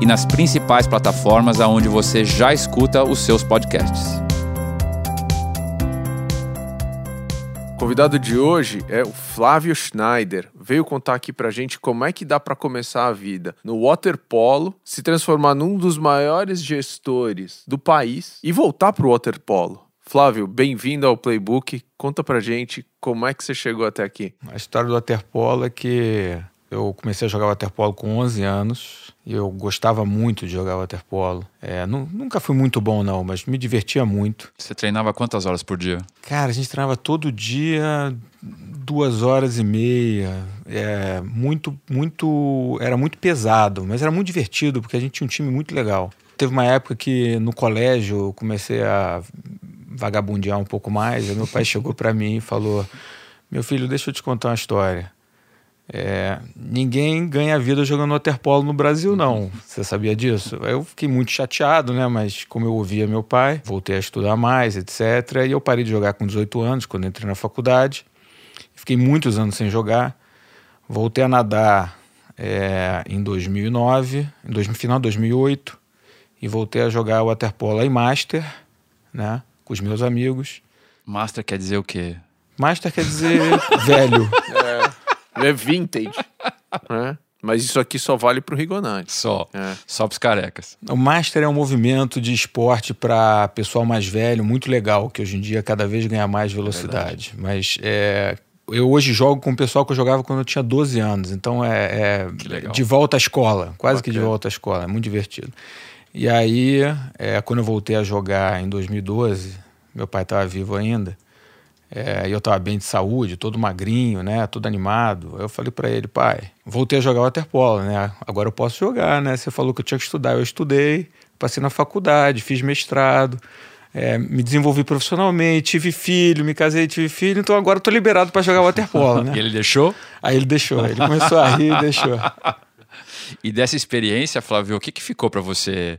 e nas principais plataformas aonde você já escuta os seus podcasts. O convidado de hoje é o Flávio Schneider. Veio contar aqui pra gente como é que dá para começar a vida no waterpolo, se transformar num dos maiores gestores do país e voltar pro waterpolo. Flávio, bem-vindo ao Playbook. Conta pra gente como é que você chegou até aqui. A história do waterpolo é que eu comecei a jogar waterpolo com 11 anos e eu gostava muito de jogar waterpolo. É, nunca fui muito bom não, mas me divertia muito. Você treinava quantas horas por dia? Cara, a gente treinava todo dia duas horas e meia. É, muito, muito, era muito pesado, mas era muito divertido porque a gente tinha um time muito legal. Teve uma época que no colégio eu comecei a vagabundear um pouco mais. Meu pai chegou para mim e falou: Meu filho, deixa eu te contar uma história. É, ninguém ganha vida jogando waterpolo no Brasil, não. Você sabia disso? Eu fiquei muito chateado, né? Mas como eu ouvia meu pai, voltei a estudar mais, etc. E eu parei de jogar com 18 anos, quando entrei na faculdade. Fiquei muitos anos sem jogar. Voltei a nadar é, em 2009, em dois, final de 2008. E voltei a jogar waterpolo em Master, né? Com os meus amigos. Master quer dizer o quê? Master quer dizer velho. É. Vintage. né? Mas isso aqui só vale para o Rigonati. Só. É. Só para os carecas. O Master é um movimento de esporte para pessoal mais velho, muito legal, que hoje em dia cada vez ganha mais velocidade. É Mas é, eu hoje jogo com o pessoal que eu jogava quando eu tinha 12 anos. Então é, é de volta à escola, quase Bacana. que de volta à escola. É muito divertido. E aí, é, quando eu voltei a jogar em 2012, meu pai estava vivo ainda. É, eu estava bem de saúde, todo magrinho, né, todo animado. Eu falei para ele, pai, voltei a jogar waterpolo, né? Agora eu posso jogar, né? Você falou que eu tinha que estudar, eu estudei, passei na faculdade, fiz mestrado, é, me desenvolvi profissionalmente, tive filho, me casei, tive filho, então agora eu tô liberado para jogar waterpolo, né? e ele deixou? Aí ele deixou, ele começou a rir e deixou. E dessa experiência, Flávio, o que, que ficou para você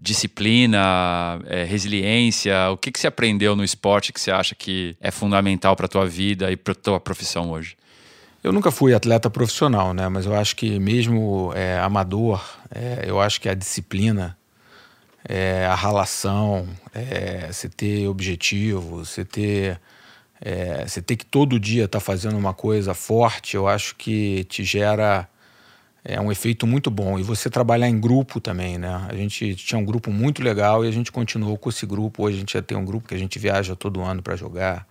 disciplina, é, resiliência? O que, que você aprendeu no esporte que você acha que é fundamental para a tua vida e para a tua profissão hoje? Eu nunca fui atleta profissional, né? Mas eu acho que mesmo é, amador, é, eu acho que a disciplina, é, a ralação, é, você ter objetivo, você ter, é, você ter que todo dia estar tá fazendo uma coisa forte, eu acho que te gera é um efeito muito bom. E você trabalhar em grupo também, né? A gente tinha um grupo muito legal e a gente continuou com esse grupo. Hoje a gente já tem um grupo que a gente viaja todo ano para jogar.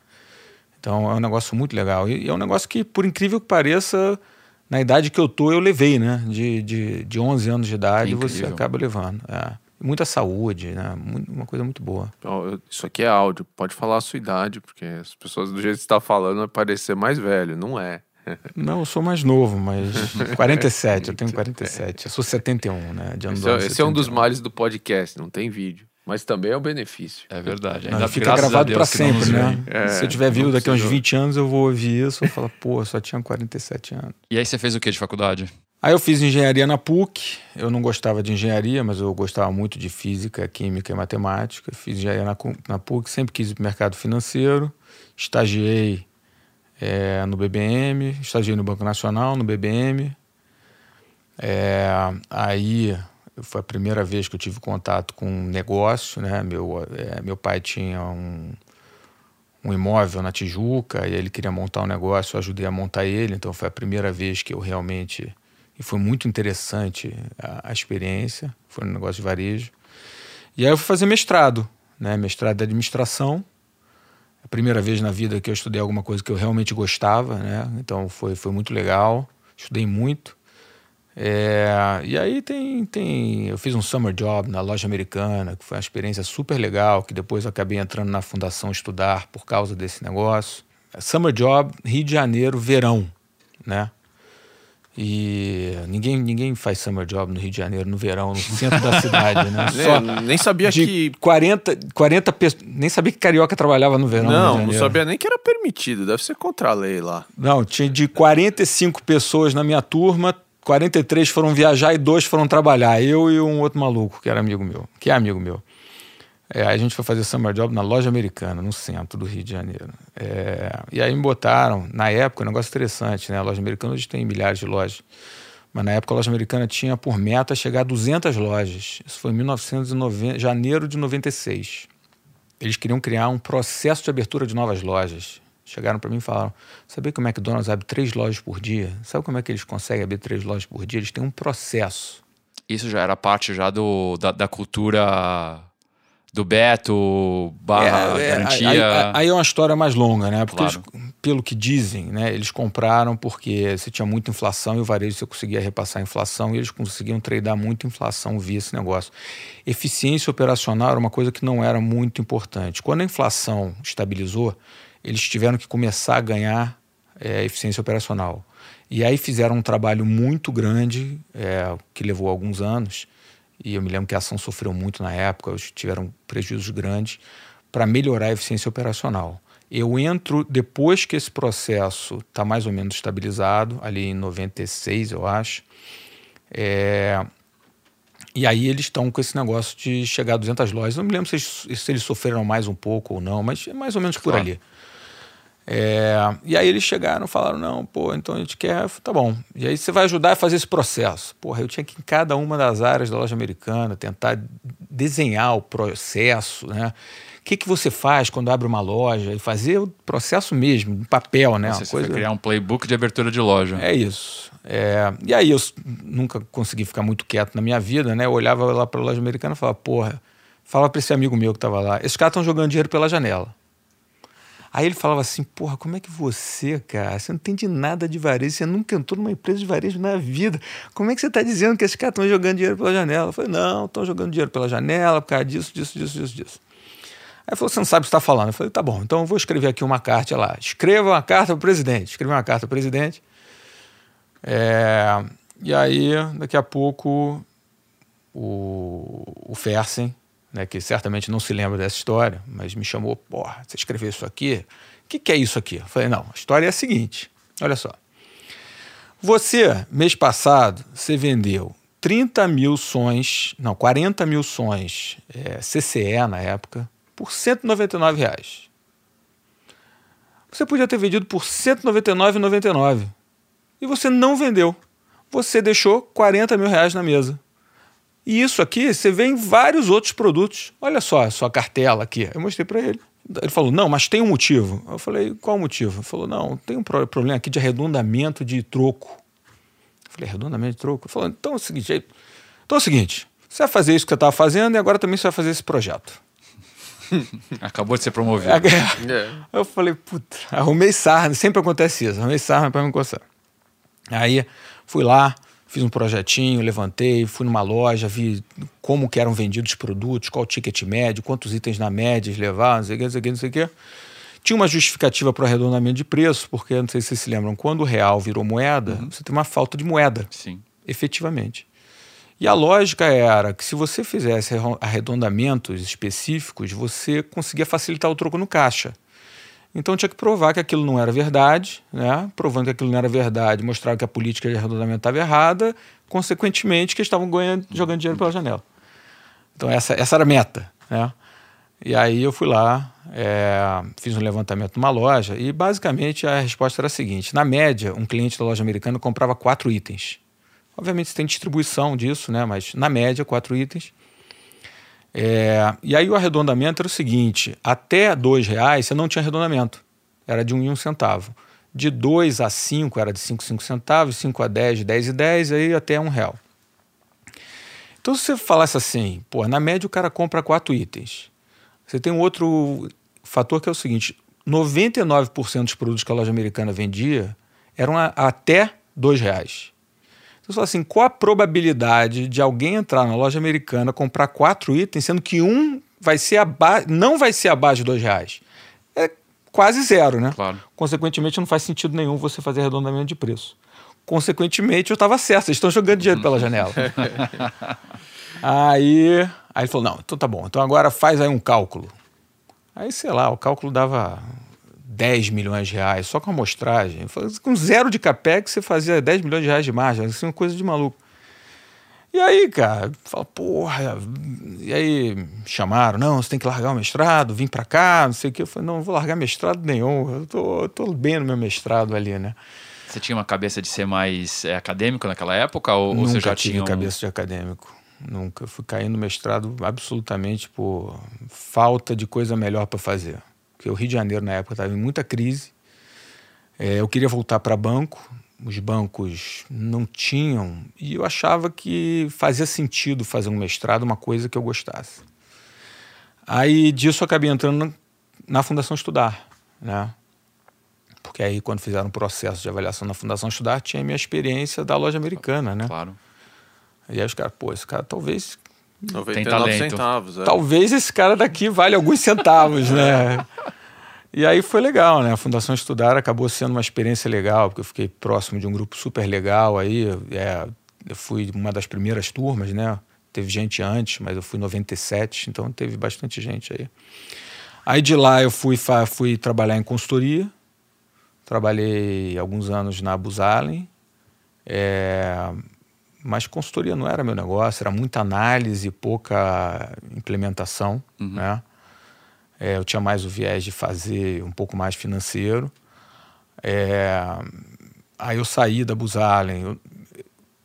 Então é um negócio muito legal. E é um negócio que, por incrível que pareça, na idade que eu tô, eu levei, né? De, de, de 11 anos de idade, você acaba levando. É. Muita saúde, né? Uma coisa muito boa. Isso aqui é áudio, pode falar a sua idade, porque as pessoas, do jeito que você está falando, vai parecer mais velho. Não é. Não, eu sou mais novo, mas 47, eu tenho 47. Eu sou 71, né? De esse, é, esse é um dos males do podcast, não tem vídeo. Mas também é um benefício. É verdade. Ainda não, fica gravado para sempre, né? É, Se eu tiver vivo daqui a uns 20 anos, eu vou ouvir isso e falar, pô, só tinha 47 anos. E aí você fez o que de faculdade? Aí eu fiz engenharia na PUC. Eu não gostava de engenharia, mas eu gostava muito de física, química e matemática. Fiz engenharia na, na PUC, sempre quis ir para o mercado financeiro. Estagiei é, no BBM, estagiei no Banco Nacional, no BBM. É, aí foi a primeira vez que eu tive contato com um negócio, né? Meu, é, meu pai tinha um, um imóvel na Tijuca e ele queria montar um negócio, eu ajudei a montar ele, então foi a primeira vez que eu realmente. E foi muito interessante a, a experiência, foi um negócio de varejo. E aí eu fui fazer mestrado, né? Mestrado de administração a primeira vez na vida que eu estudei alguma coisa que eu realmente gostava, né? Então foi, foi muito legal, estudei muito. É, e aí tem, tem. Eu fiz um summer job na loja americana, que foi uma experiência super legal, que depois eu acabei entrando na fundação estudar por causa desse negócio. Summer job, Rio de Janeiro, verão, né? E ninguém, ninguém faz summer job no Rio de Janeiro, no verão, no centro da cidade, né? Só nem sabia que. 40, 40 pessoas. Nem sabia que carioca trabalhava no verão. Não, não sabia nem que era permitido, deve ser contra a lei lá. Não, tinha de 45 pessoas na minha turma, 43 foram viajar e dois foram trabalhar. Eu e um outro maluco, que era amigo meu, que é amigo meu. É, a gente foi fazer summer job na loja americana, no centro do Rio de Janeiro. É, e aí me botaram, na época, um negócio interessante, né? A loja americana hoje tem milhares de lojas. Mas na época a loja americana tinha por meta chegar a 200 lojas. Isso foi em 1990, janeiro de 96. Eles queriam criar um processo de abertura de novas lojas. Chegaram para mim e falaram: Sabia que o McDonald's abre três lojas por dia? Sabe como é que eles conseguem abrir três lojas por dia? Eles têm um processo. Isso já era parte já do, da, da cultura do Beto, barra É, é, garantia. Aí, aí- aí é uma história mais longa, né? Porque Claro. eles, pelo que dizem, né? Eles compraram porque você tinha muita inflação e o varejo você conseguia repassar a inflação e eles conseguiam tradar muita inflação via esse negócio. Eficiência operacional era uma coisa que não era muito importante. Quando a inflação estabilizou, eles tiveram que começar a ganhar é, eficiência operacional. E aí fizeram um trabalho muito grande, é, que levou alguns anos, e eu me lembro que a ação sofreu muito na época, tiveram prejuízos grandes, para melhorar a eficiência operacional. Eu entro depois que esse processo está mais ou menos estabilizado, ali em 96, eu acho. É, e aí eles estão com esse negócio de chegar a 200 lojas. Não me lembro se eles, se eles sofreram mais um pouco ou não, mas é mais ou menos por Claro. ali. É, e aí eles chegaram e falaram, não, pô, então a gente quer, tá bom. E aí você vai ajudar a fazer esse processo. Porra, eu tinha que ir em cada uma das áreas da loja americana tentar desenhar o processo, né? O que, que você faz quando abre uma loja e fazer o processo mesmo, em papel, né? Você foi criar um playbook de abertura de loja. é isso. É, e aí eu nunca consegui ficar muito quieto na minha vida, né? Eu olhava lá para a loja americana e falava, porra, fala para esse amigo meu que estava lá, esses caras estão jogando dinheiro pela janela. Aí ele falava assim, porra, como é que você, cara, você não entende nada de varejo, você nunca entrou numa empresa de varejo na vida. Como é que você está dizendo que esses caras estão jogando dinheiro pela janela? Eu falei, não, estão jogando dinheiro pela janela por causa disso, disso, disso, disso, disso. Aí falou, você não sabe o que está falando. Eu falei, tá bom, então eu vou escrever aqui uma carta lá. Escreva uma carta para o presidente. Escrevi uma carta para o presidente. É, e aí, daqui a pouco, o, o Fersen, né, que certamente não se lembra dessa história, mas me chamou, porra, você escreveu isso aqui? O que, que é isso aqui? Eu falei, não, a história é a seguinte, olha só. Você, mês passado, você vendeu 30 mil sons, não, 40 mil sons é, CCE na época, por 199 reais. Você podia ter vendido por R$ 199,99 e você não vendeu. Você deixou 40 mil reais na mesa. E isso aqui você vê em vários outros produtos. Olha só a sua cartela aqui. Eu mostrei para ele. Ele falou: Não, mas tem um motivo. Eu falei: Qual o motivo? Ele falou: Não, tem um pro- problema aqui de arredondamento de troco. Eu falei: Arredondamento de troco? Ele falou: Então é o seguinte: aí- então é o seguinte. Você vai fazer isso que você estava fazendo e agora também você vai fazer esse projeto. Acabou de ser promovido. É. Eu falei, puta, arrumei sarna, sempre acontece isso, arrumei sarna para me coçar. Aí fui lá, fiz um projetinho, levantei, fui numa loja, vi como que eram vendidos os produtos, qual o ticket médio, quantos itens na média eles levavam, não sei o que, não sei o que, não sei o que. Tinha uma justificativa para o arredondamento de preço, porque, não sei se vocês se lembram, quando o real virou moeda, você tem uma falta de moeda Sim. efetivamente. E a lógica era que se você fizesse arredondamentos específicos, você conseguia facilitar o troco no caixa. Então tinha que provar que aquilo não era verdade, né? provando que aquilo não era verdade, mostrar que a política de arredondamento estava errada, consequentemente que estavam ganhando, jogando dinheiro pela janela. Então essa, essa era a meta. Né? E aí eu fui lá, é, fiz um levantamento numa loja e basicamente a resposta era a seguinte: na média, um cliente da loja americana comprava quatro itens. Obviamente você tem distribuição disso, né? mas na média, quatro itens. É, e aí o arredondamento era o seguinte: até dois reais você não tinha arredondamento, era de um e um centavo. De 2 a 5 era de 5, 5 centavos, 5 a 10, 10 e 10, aí até um real. Então, se você falasse assim, pô, na média o cara compra quatro itens. Você tem um outro fator que é o seguinte: 99% dos produtos que a loja americana vendia eram a, até dois reais. Então, fala assim, qual a probabilidade de alguém entrar na loja americana, comprar quatro itens, sendo que um vai ser aba não vai ser abaixo de dois reais? É quase zero, né? Claro. Consequentemente, não faz sentido nenhum você fazer arredondamento de preço. consequentemente, eu estava certo. Vocês estão jogando dinheiro pela janela. aí, aí ele falou: não, então tá bom. Então agora faz aí um cálculo. Aí, sei lá, o cálculo dava 10 milhões de reais, só com amostragem. Com zero de capex, você fazia 10 milhões de reais de margem. É uma coisa de maluco. E aí, cara, fala, porra. E aí chamaram, não, você tem que largar o mestrado, vim para cá, não sei o quê. Eu falei, não, não vou largar mestrado nenhum. Eu tô, eu tô bem no meu mestrado ali, né? Você tinha uma cabeça de ser mais é, acadêmico naquela época? Ou, Nunca ou você já tive tinha um... cabeça de acadêmico. Nunca. Eu fui caindo no mestrado absolutamente por falta de coisa melhor para fazer. Porque o Rio de Janeiro, na época, estava em muita crise. É, eu queria voltar para banco, os bancos não tinham, e eu achava que fazia sentido fazer um mestrado, uma coisa que eu gostasse. Aí disso eu acabei entrando na Fundação Estudar, né? Porque aí, quando fizeram um processo de avaliação na Fundação Estudar, tinha a minha experiência da loja americana, né? Claro. E aí os caras, pô, esse cara talvez. 99 centavos. É. Talvez esse cara daqui vale alguns centavos, né? E aí foi legal, né? A Fundação Estudar acabou sendo uma experiência legal, porque eu fiquei próximo de um grupo super legal aí. É, eu fui uma das primeiras turmas, né? Teve gente antes, mas eu fui em 97, então teve bastante gente aí. Aí de lá eu fui, fui trabalhar em consultoria. Trabalhei alguns anos na Abusalen. É, mas consultoria não era meu negócio, era muita análise, pouca implementação, uhum. né? É, eu tinha mais o viés de fazer um pouco mais financeiro. É, aí eu saí da Busalen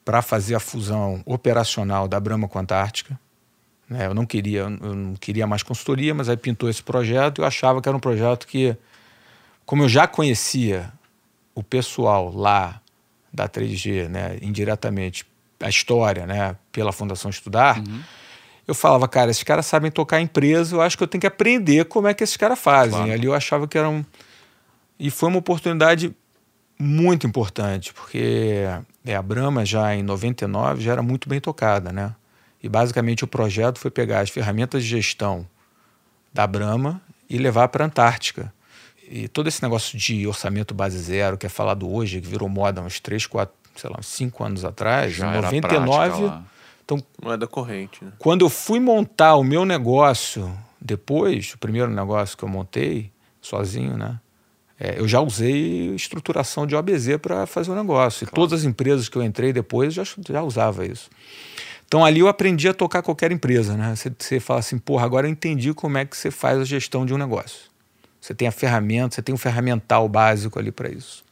para fazer a fusão operacional da Brahma com a Antártica. Né? Eu não queria, eu não queria mais consultoria, mas aí pintou esse projeto e eu achava que era um projeto que, como eu já conhecia o pessoal lá da 3G, né, indiretamente, a história, né, pela Fundação Estudar, uhum eu falava, cara, esses caras sabem tocar empresa, eu acho que eu tenho que aprender como é que esses caras fazem. Claro. Ali eu achava que era um. E foi uma oportunidade muito importante, porque é, a Brahma já em 99 já era muito bem tocada, né? E basicamente o projeto foi pegar as ferramentas de gestão da Brahma e levar para a Antártica. E todo esse negócio de orçamento base zero, que é falado hoje, que virou moda uns 3, 4, sei lá, 5 anos atrás, já em 99 então, moeda corrente. Né? Quando eu fui montar o meu negócio depois, o primeiro negócio que eu montei sozinho, né? É, eu já usei estruturação de OBZ para fazer o negócio. Claro. E todas as empresas que eu entrei depois já, já usava isso. Então ali eu aprendi a tocar qualquer empresa, né? Você, você fala assim, porra, agora eu entendi como é que você faz a gestão de um negócio. Você tem a ferramenta, você tem um ferramental básico ali para isso.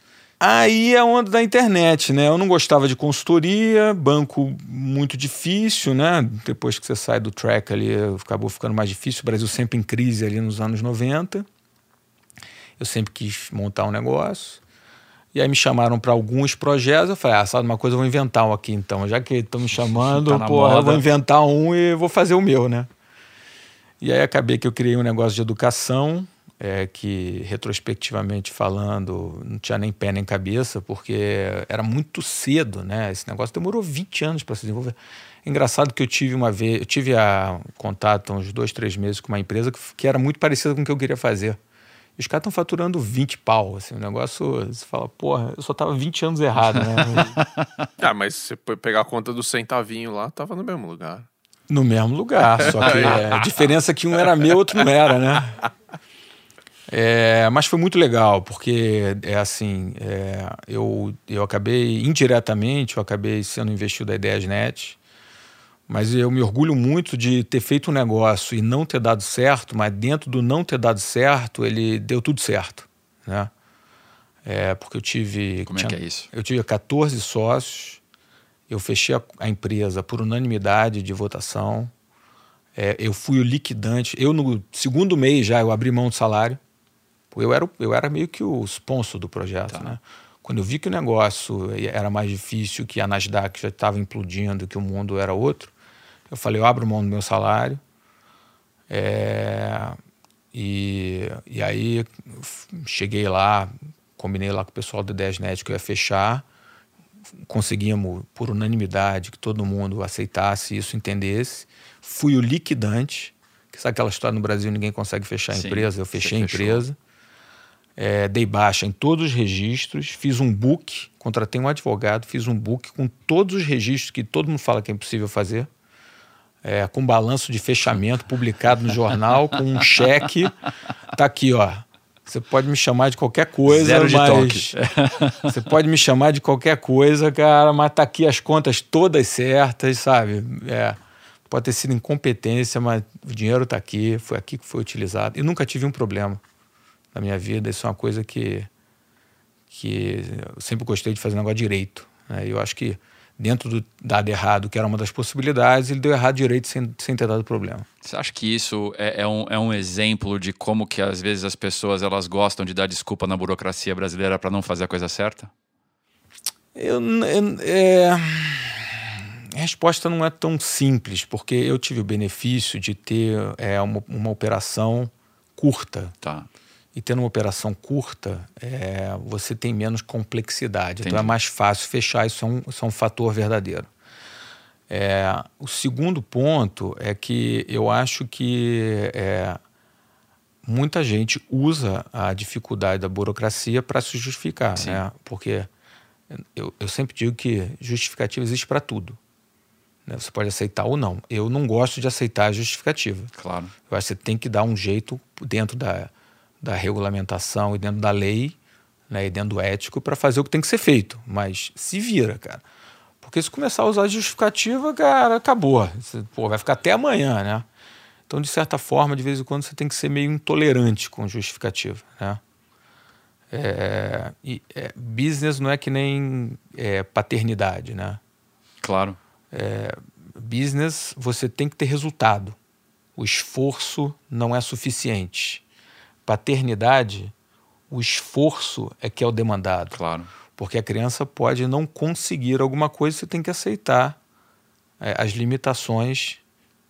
Aí é a onda da internet, né? Eu não gostava de consultoria, banco muito difícil, né? Depois que você sai do track ali, acabou ficando mais difícil. O Brasil sempre em crise ali nos anos 90. Eu sempre quis montar um negócio. E aí me chamaram para alguns projetos. Eu falei, ah, sabe uma coisa, eu vou inventar um aqui então. Já que estão me chamando, tá pô, eu vou inventar um e vou fazer o meu, né? E aí acabei que eu criei um negócio de educação é, que retrospectivamente falando não tinha nem pé nem cabeça, porque era muito cedo, né? Esse negócio demorou 20 anos para se desenvolver. Engraçado que eu tive uma vez, eu tive a contato há uns dois, três meses com uma empresa que, que era muito parecida com o que eu queria fazer. E os caras estão faturando 20 pau, assim, o negócio, você fala, porra, eu só tava 20 anos errado, né? ah, mas se você pegar a conta do centavinho lá, tava no mesmo lugar. No mesmo lugar, só que é, a diferença é que um era meu, outro não era, né? É, mas foi muito legal, porque é assim, é, eu, eu acabei, indiretamente, eu acabei sendo investido da Ideiasnet, mas eu me orgulho muito de ter feito um negócio e não ter dado certo, mas dentro do não ter dado certo, ele deu tudo certo, né? É, porque eu tive... Como é tinha, é que é isso? Eu tive 14 sócios, eu fechei a, a empresa por unanimidade de votação, é, eu fui o liquidante, eu no segundo mês já eu abri mão do salário, eu era, eu era meio que o sponsor do projeto, tá. né? Quando eu vi que o negócio era mais difícil, que a Nasdaq já estava implodindo, que o mundo era outro, eu falei, eu abro mão do meu salário. É, e, e aí cheguei lá, combinei lá com o pessoal do 10net que eu ia fechar. Conseguimos, por unanimidade, que todo mundo aceitasse isso, entendesse. Fui o liquidante, que sabe aquela história no Brasil, ninguém consegue fechar a empresa, eu fechei a empresa. É, dei baixa em todos os registros, fiz um book, contratei um advogado, fiz um book com todos os registros que todo mundo fala que é impossível fazer, é, com balanço de fechamento publicado no jornal, com um cheque. Tá aqui, ó. Você pode me chamar de qualquer coisa, Zero de mas você pode me chamar de qualquer coisa, cara, mas tá aqui as contas todas certas, sabe? É, pode ter sido incompetência, mas o dinheiro tá aqui, foi aqui que foi utilizado. E nunca tive um problema na minha vida. Isso é uma coisa que, que eu sempre gostei de fazer negócio direito. Né? E eu acho que dentro do dado errado, que era uma das possibilidades, ele deu errado direito sem, sem ter dado problema. Você acha que isso é, é um, é um exemplo de como que às vezes as pessoas elas gostam de dar desculpa na burocracia brasileira para não fazer a coisa certa? Eu, eu- é, A resposta não é tão simples, porque eu tive o benefício de ter é, uma, uma operação curta. Tá. E tendo uma operação curta, é, você tem menos complexidade. Então Entendi. é mais fácil fechar, isso é um, isso é um fator verdadeiro. É, o segundo ponto é que eu acho que é, muita gente usa a dificuldade da burocracia para se justificar, Sim. né? Porque eu, eu sempre digo que justificativa existe para tudo. né? Você pode aceitar ou não. Eu não gosto de aceitar a justificativa. Claro. Eu acho que você tem que dar um jeito dentro da, da regulamentação e dentro da lei né, e dentro do ético para fazer o que tem que ser feito. Mas se vira, cara. Porque se começar a usar justificativa, cara, acabou. Você, pô, vai ficar até amanhã, né? Então, de certa forma, de vez em quando, você tem que ser meio intolerante com justificativa, né? É, e, é, business não é que nem é, paternidade, né? Claro. business você tem que ter resultado. O esforço não é suficiente. Paternidade, o esforço é que é o demandado. Claro. Porque a criança pode não conseguir alguma coisa, você tem que aceitar é, as limitações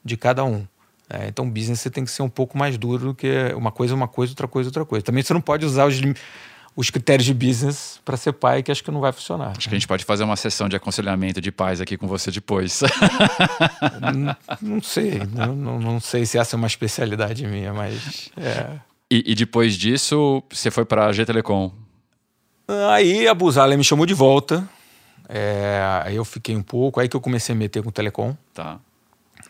de cada um. É, então, business você tem que ser um pouco mais duro do que uma coisa, uma coisa, outra coisa, outra coisa. Também você não pode usar os, os critérios de business para ser pai, que acho que não vai funcionar. Acho que a gente pode fazer uma sessão de aconselhamento de pais aqui com você depois. Não, não sei, não, não, não sei se essa é uma especialidade minha, mas. é. E, e depois disso, você foi para a G Telecom. Aí a Buzala me chamou de volta. é, aí eu fiquei um pouco, aí que eu comecei a meter com o Telecom. Tá.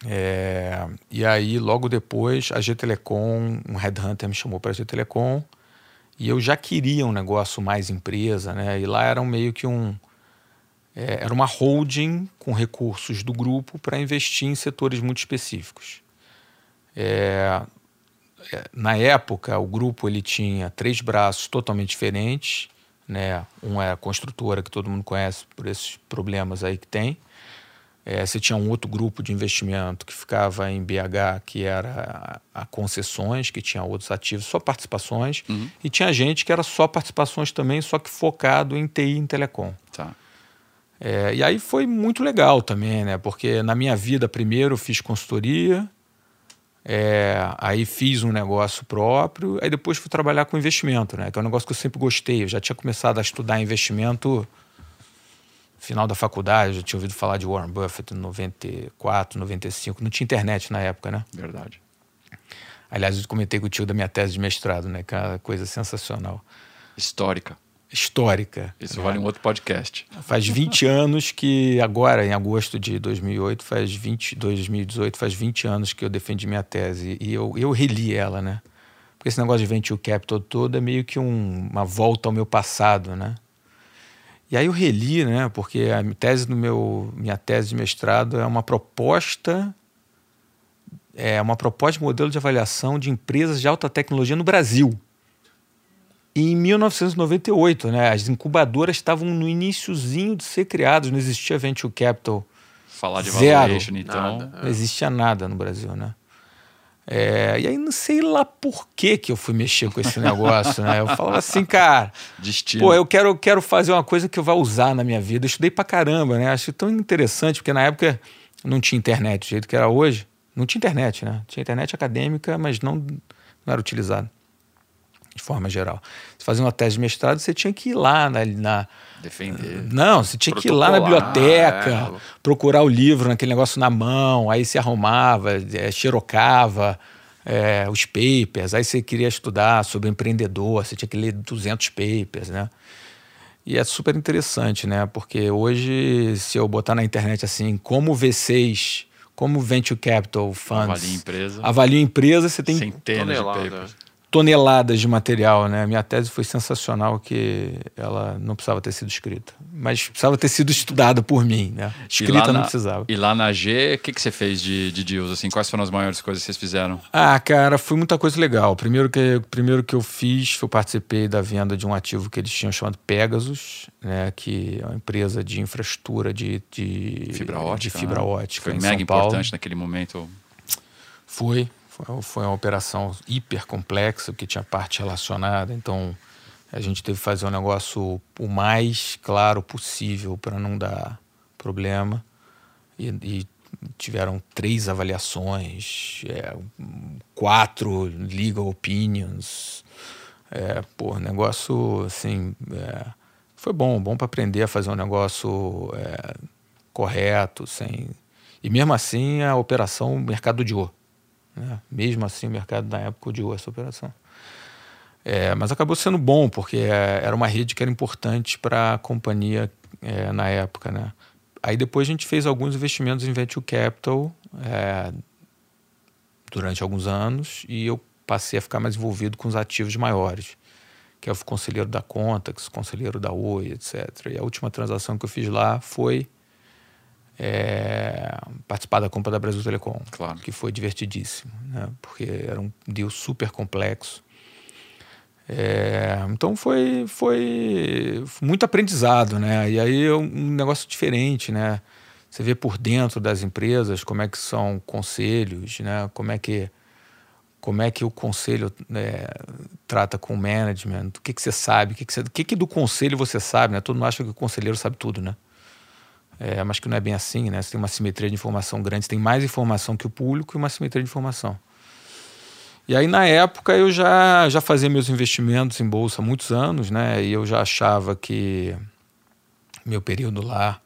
É, e aí, logo depois, a G Telecom, um headhunter me chamou para a G Telecom. E eu já queria um negócio mais empresa, né? E lá era um meio que um. é, era uma holding com recursos do grupo para investir em setores muito específicos. É, na época, o grupo ele tinha três braços totalmente diferentes. Né? Um é a construtora, que todo mundo conhece por esses problemas aí que tem. É, você tinha um outro grupo de investimento que ficava em BH, que era a, concessões, que tinha outros ativos, só participações. E tinha gente que era só participações também, só que focado em TI e em telecom. Tá. É, e aí foi muito legal também, né? Porque na minha vida, primeiro eu fiz consultoria, é, aí fiz um negócio próprio, aí depois fui trabalhar com investimento, né? Que é um negócio que eu sempre gostei. Eu já tinha começado a estudar investimento no final da faculdade, eu já tinha ouvido falar de Warren Buffett em 94, 95. Não tinha internet na época, né? Verdade. Aliás, eu comentei com o tio da minha tese de mestrado, né? Que é uma coisa sensacional. Histórica. Histórica. Isso né? vale um outro podcast. Faz 20 anos que, agora, em agosto de 2008, faz 20, 2018, faz 20 anos que eu defendi minha tese. E eu, eu reli ela, né? Porque esse negócio de venture capital todo é meio que um- uma volta ao meu passado, né? E aí eu reli, né? Porque a tese do meu, minha tese de mestrado é uma proposta é uma proposta de modelo de avaliação de empresas de alta tecnologia no Brasil. E em 1998, né, as incubadoras estavam no iniciozinho de ser criadas, não existia venture capital, Falar de Zero. valuation, então. Nada. não existia nada no Brasil, né? É, e aí não sei lá por que que eu fui mexer com esse negócio, né? Eu falava assim, cara, Destino. Pô, eu quero, eu quero fazer uma coisa que eu vá usar na minha vida. Eu estudei pra caramba, né? Acho tão interessante, porque na época não tinha internet do jeito que era hoje. Não tinha internet, né? Tinha internet acadêmica, mas não, não era utilizado forma geral. Você fazia uma tese de mestrado, você tinha que ir lá na. na Defender. não, você tinha que ir lá na biblioteca, é. procurar o livro naquele negócio na mão, aí se arrumava, é, xerocava, é, os papers, aí você queria estudar sobre empreendedor, você tinha que ler 200 papers, né? E é super interessante, né? Porque hoje, se eu botar na internet assim, como V6, como Venture Capital Funds... Avalia empresa. Avalia empresa, você tem... Centenas de papers toneladas de material, né? Minha tese foi sensacional que ela não precisava ter sido escrita, mas precisava ter sido estudada por mim, né? Escrita não na, precisava. E lá na G, o que, que você fez de, de deals, assim? Quais foram as maiores coisas que vocês fizeram? Ah, cara, foi muita coisa legal. Primeiro que, primeiro que eu fiz, eu participei da venda de um ativo que eles tinham chamado Pegasus, né? Que é uma empresa de infraestrutura de, de fibra ótica. De fibra né? ótica Foi mega importante naquele momento. Foi, foi uma operação hiper complexa, porque tinha parte relacionada, então a gente teve que fazer um negócio o mais claro possível para não dar problema. E, e, tiveram três avaliações, é, quatro legal opinions. É, pô, negócio assim. É, foi bom, bom para aprender a fazer um negócio é, correto, sem. E mesmo assim a operação mercado ouro. Né? Mesmo assim, o mercado na época odiou essa operação. É, mas acabou sendo bom, porque é, era uma rede que era importante para a companhia é, na época. Né? Aí depois a gente fez alguns investimentos em venture capital é, durante alguns anos e eu passei a ficar mais envolvido com os ativos maiores, que é o conselheiro da Contax, conselheiro da Oi, etc. E a última transação que eu fiz lá foi é, participar da compra da Brasil Telecom, claro. que foi divertidíssimo, né? porque era um deal super complexo. É, então foi, foi muito aprendizado, né? E aí é um negócio diferente, né? Você vê por dentro das empresas como é que são conselhos, né? Como é que como é que o conselho é, trata com o management, o que, que você sabe, o que, que, você, o que, que do conselho você sabe, né? Todo mundo acha que o conselheiro sabe tudo, né? É, mas que não é bem assim, né? Você tem uma simetria de informação grande, você tem mais informação que o público e uma simetria de informação. E aí, na época, eu já, já fazia meus investimentos em bolsa há muitos anos, né? E eu já achava que meu período lá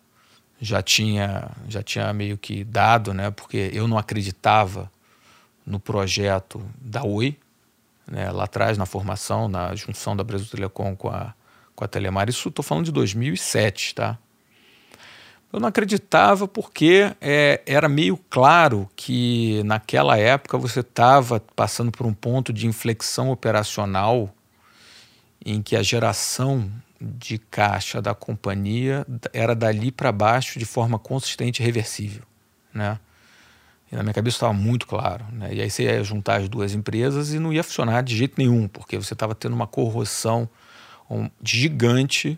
já tinha, já tinha meio que dado, né? Porque eu não acreditava no projeto da Oi, né? lá atrás, na formação, na junção da Brasil Telecom com a, com a Telemar. Isso estou falando de 2007, tá? Eu não acreditava porque é, era meio claro que naquela época você estava passando por um ponto de inflexão operacional em que a geração de caixa da companhia era dali para baixo de forma consistente e reversível, né? E na minha cabeça estava muito claro, né? E aí você ia juntar as duas empresas e não ia funcionar de jeito nenhum, porque você estava tendo uma corrosão gigante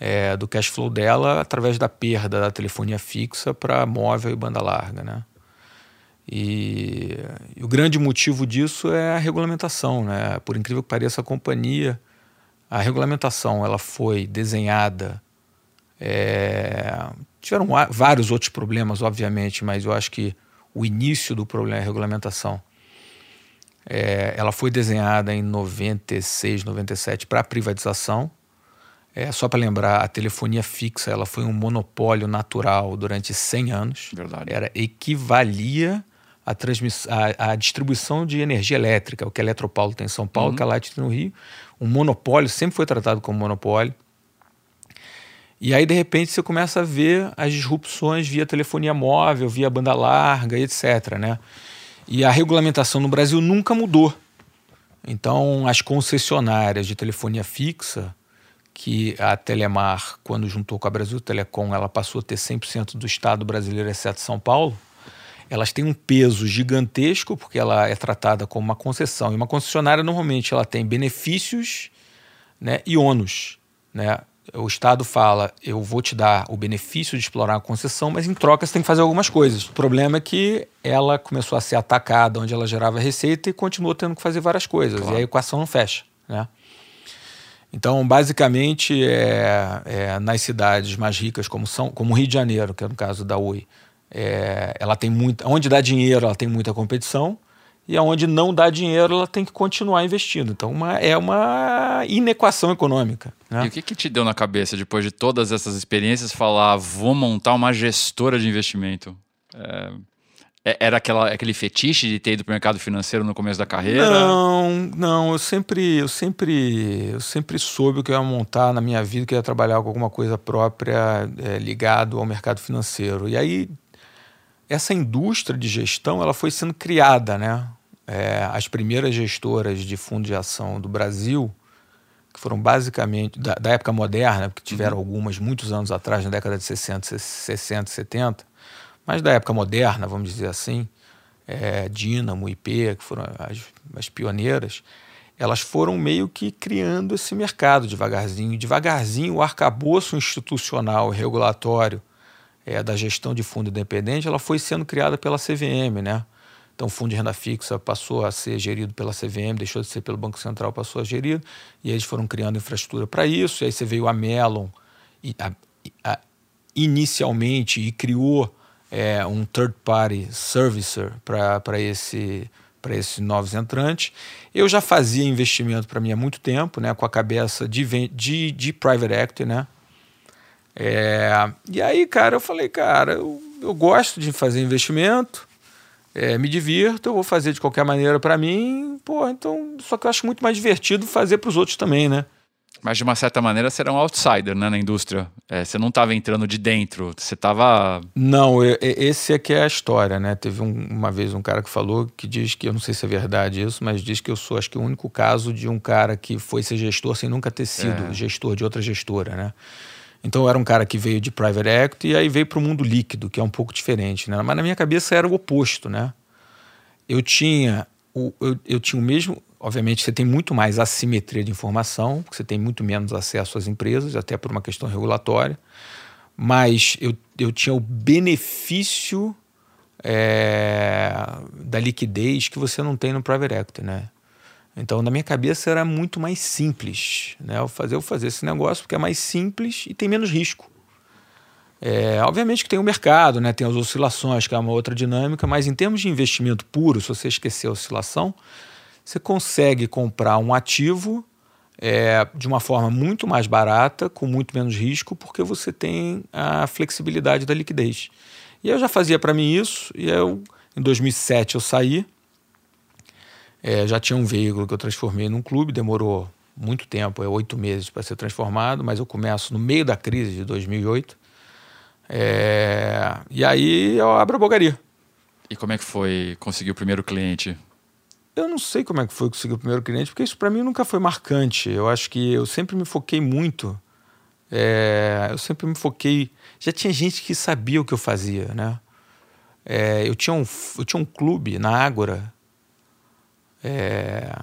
é, do cash flow dela através da perda da telefonia fixa para móvel e banda larga, né? E, e, o grande motivo disso é a regulamentação, né? Por incrível que pareça, a companhia, a regulamentação, ela foi desenhada. É, tiveram vários outros problemas, obviamente, mas eu acho que o início do problema é a regulamentação. É, ela foi desenhada em 96, 97 para privatização é, só para lembrar, a telefonia fixa ela foi um monopólio natural durante 100 anos. Verdade. Era equivalia à, à, à distribuição de energia elétrica, o que a Eletropaulo tem em São Paulo, uhum. que a Light tem no Rio. Um monopólio, sempre foi tratado como monopólio. E aí, de repente, você começa a ver as disrupções via telefonia móvel, via banda larga, etc. Né? E a regulamentação no Brasil nunca mudou. Então, as concessionárias de telefonia fixa que a Telemar, quando juntou com a Brasil Telecom, ela passou a ter 100% do Estado brasileiro, exceto São Paulo, elas têm um peso gigantesco, porque ela é tratada como uma concessão. E uma concessionária, normalmente, ela tem benefícios né, e ônus. Né? O Estado fala, eu vou te dar o benefício de explorar a concessão, mas em troca você tem que fazer algumas coisas. O problema é que ela começou a ser atacada onde ela gerava receita e continuou tendo que fazer várias coisas. Claro. E a equação não fecha. Né? Então, basicamente, é, é, nas cidades mais ricas, como são, como Rio de Janeiro, que é no caso da Oi, é, ela tem muita, onde dá dinheiro, ela tem muita competição, e aonde não dá dinheiro, ela tem que continuar investindo. Então, uma, é uma inequação econômica. Né? E o que, que te deu na cabeça, depois de todas essas experiências, falar, vou montar uma gestora de investimento? É, era aquela, aquele fetiche de ter ido para o mercado financeiro no começo da carreira? Não, não. Eu sempre, eu sempre, eu sempre soube o que eu ia montar na minha vida, que eu ia trabalhar com alguma coisa própria é, ligado ao mercado financeiro. E aí, essa indústria de gestão, ela foi sendo criada, né? É, as primeiras gestoras de fundo de ação do Brasil, que foram basicamente da, da época moderna, porque tiveram uhum. algumas muitos anos atrás, na década de 60, 60 70, mas da época moderna, vamos dizer assim, é, Dínamo, IP, que foram as, as pioneiras, elas foram meio que criando esse mercado devagarzinho. Devagarzinho, o arcabouço institucional e regulatório é, da gestão de fundo independente ela foi sendo criada pela CVM, né? Então, o fundo de renda fixa passou a ser gerido pela CVM, deixou de ser pelo Banco Central, passou a gerir, e aí eles foram criando infraestrutura para isso. E aí você veio a Melon e, a, a, inicialmente e criou é, um third party servicer para esse para esses novos entrantes. Eu já fazia investimento para mim há muito tempo, né, com a cabeça de, de, de private equity, né? É, e aí, cara, eu falei, cara, eu, eu gosto de fazer investimento, é, me divirto, eu vou fazer de qualquer maneira para mim, pô, então, só que eu acho muito mais divertido fazer para os outros também, né? Mas de uma certa maneira você era um outsider né, na indústria. É, você não estava entrando de dentro, você estava. Não, eu, esse é que é a história, né? Teve um, uma vez um cara que falou que diz que, eu não sei se é verdade isso, mas diz que eu sou acho que o único caso de um cara que foi ser gestor sem nunca ter sido é. gestor de outra gestora, né? Então eu era um cara que veio de private equity e aí veio para o mundo líquido, que é um pouco diferente, né? Mas na minha cabeça era o oposto, né? Eu tinha o, eu, eu tinha o mesmo obviamente você tem muito mais assimetria de informação, porque você tem muito menos acesso às empresas, até por uma questão regulatória, mas eu, eu tinha o benefício é, da liquidez que você não tem no private equity, né? Então, na minha cabeça era muito mais simples, né? Eu fazer, eu fazer esse negócio porque é mais simples e tem menos risco. É, obviamente que tem o mercado, né? tem as oscilações, que é uma outra dinâmica, mas em termos de investimento puro, se você esquecer a oscilação, você consegue comprar um ativo é, de uma forma muito mais barata, com muito menos risco, porque você tem a flexibilidade da liquidez. E eu já fazia para mim isso, e eu, em 2007 eu saí, é, já tinha um veículo que eu transformei num clube, demorou muito tempo, é oito meses para ser transformado, mas eu começo no meio da crise de 2008. É, e aí eu abro a bogaria. E como é que foi conseguir o primeiro cliente? Eu não sei como é que foi conseguir o primeiro cliente, porque isso para mim nunca foi marcante. Eu acho que eu sempre me foquei muito. É, eu sempre me foquei. Já tinha gente que sabia o que eu fazia, né? É, eu, tinha um, eu tinha um clube na Ágora. É,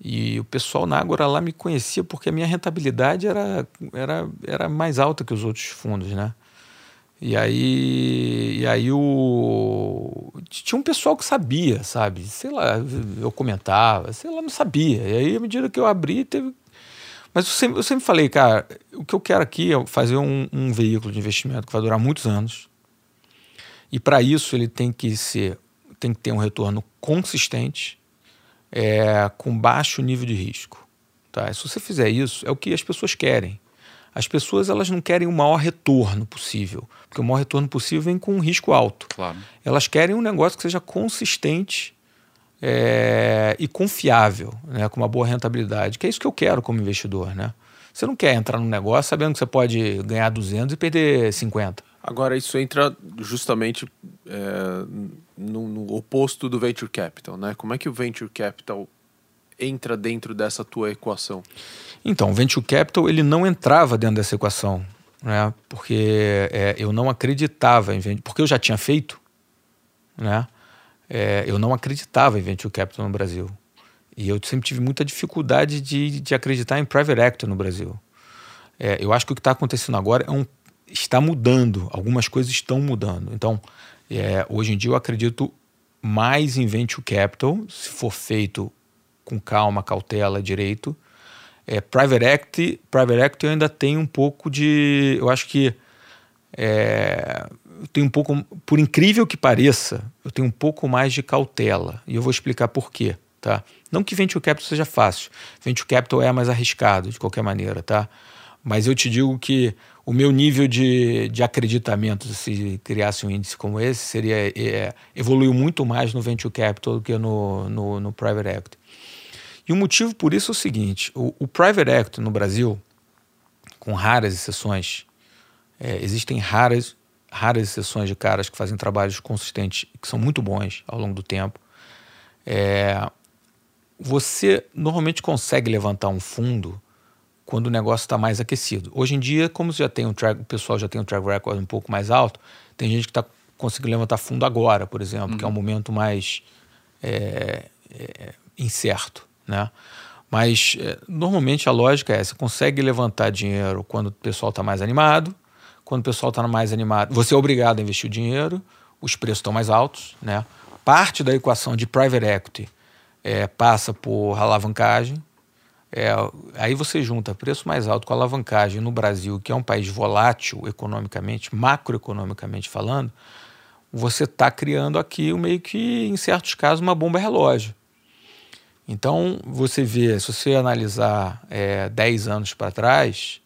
e o pessoal na Ágora lá me conhecia porque a minha rentabilidade era, era, era mais alta que os outros fundos, né? E aí, e aí o tinha um pessoal que sabia, sabe? Sei lá, eu comentava, sei lá, não sabia. E aí, à medida que eu abri, teve. Mas eu sempre, eu sempre falei, cara, o que eu quero aqui é fazer um, um veículo de investimento que vai durar muitos anos. E para isso ele tem que ser, tem que ter um retorno consistente, é, com baixo nível de risco. Tá? Se você fizer isso, é o que as pessoas querem. As pessoas elas não querem o maior retorno possível, porque o maior retorno possível vem com um risco alto. Claro. Elas querem um negócio que seja consistente é, e confiável, né, com uma boa rentabilidade, que é isso que eu quero como investidor. Né? Você não quer entrar num negócio sabendo que você pode ganhar 200 e perder 50. Agora, isso entra justamente é, no, no, oposto do venture capital, né? Como é que o venture capital entra dentro dessa tua equação? Então, o venture capital ele não entrava dentro dessa equação, né? Porque é, eu não acreditava em venture, porque eu já tinha feito, né? É, eu não acreditava em venture capital no Brasil e eu sempre tive muita dificuldade de, de acreditar em private equity no Brasil. É, eu acho que o que está acontecendo agora é um, está mudando, algumas coisas estão mudando. Então, é, hoje em dia eu acredito mais em venture capital, se for feito com calma, cautela, direito. É, private equity, private equity eu ainda tem um pouco de, eu acho que é, eu tenho um pouco, por incrível que pareça, eu tenho um pouco mais de cautela e eu vou explicar por quê, tá? Não que venture capital seja fácil, venture capital é mais arriscado de qualquer maneira, tá? Mas eu te digo que o meu nível de, de acreditamento, se criasse um índice como esse, seria é, evoluiu muito mais no venture capital do que no, no, no, private equity. E o motivo por isso é o seguinte: o, o private equity no Brasil, com raras exceções, é, existem raras, raras exceções de caras que fazem trabalhos consistentes que são muito bons ao longo do tempo. É, você normalmente consegue levantar um fundo quando o negócio está mais aquecido. Hoje em dia, como já tem um track, o pessoal já tem um track record um pouco mais alto, tem gente que está conseguindo levantar fundo agora, por exemplo, uhum. que é um uhum. momento mais é, é, incerto, né? Mas é, normalmente a lógica é: você consegue levantar dinheiro quando o pessoal está mais animado, quando o pessoal está mais animado, você é obrigado a investir o dinheiro, os preços estão mais altos, né? Parte da equação de private equity é, passa por alavancagem, é, aí você junta preço mais alto com alavancagem no Brasil, que é um país volátil economicamente, macroeconomicamente falando, você está criando aqui meio que, em certos casos, uma bomba relógio. Então, você vê, se você analisar é, 10 anos para trás,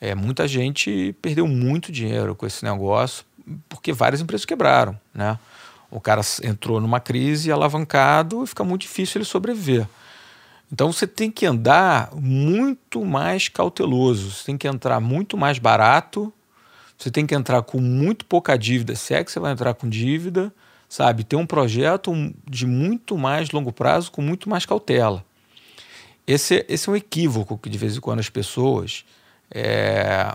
é, muita gente perdeu muito dinheiro com esse negócio, porque várias empresas quebraram. Né? O cara entrou numa crise alavancado e fica muito difícil ele sobreviver. Então você tem que andar muito mais cauteloso, você tem que entrar muito mais barato, você tem que entrar com muito pouca dívida, se é que você vai entrar com dívida, sabe? Ter um projeto de muito mais longo prazo, com muito mais cautela. Esse, esse é um equívoco que de vez em quando as pessoas, é,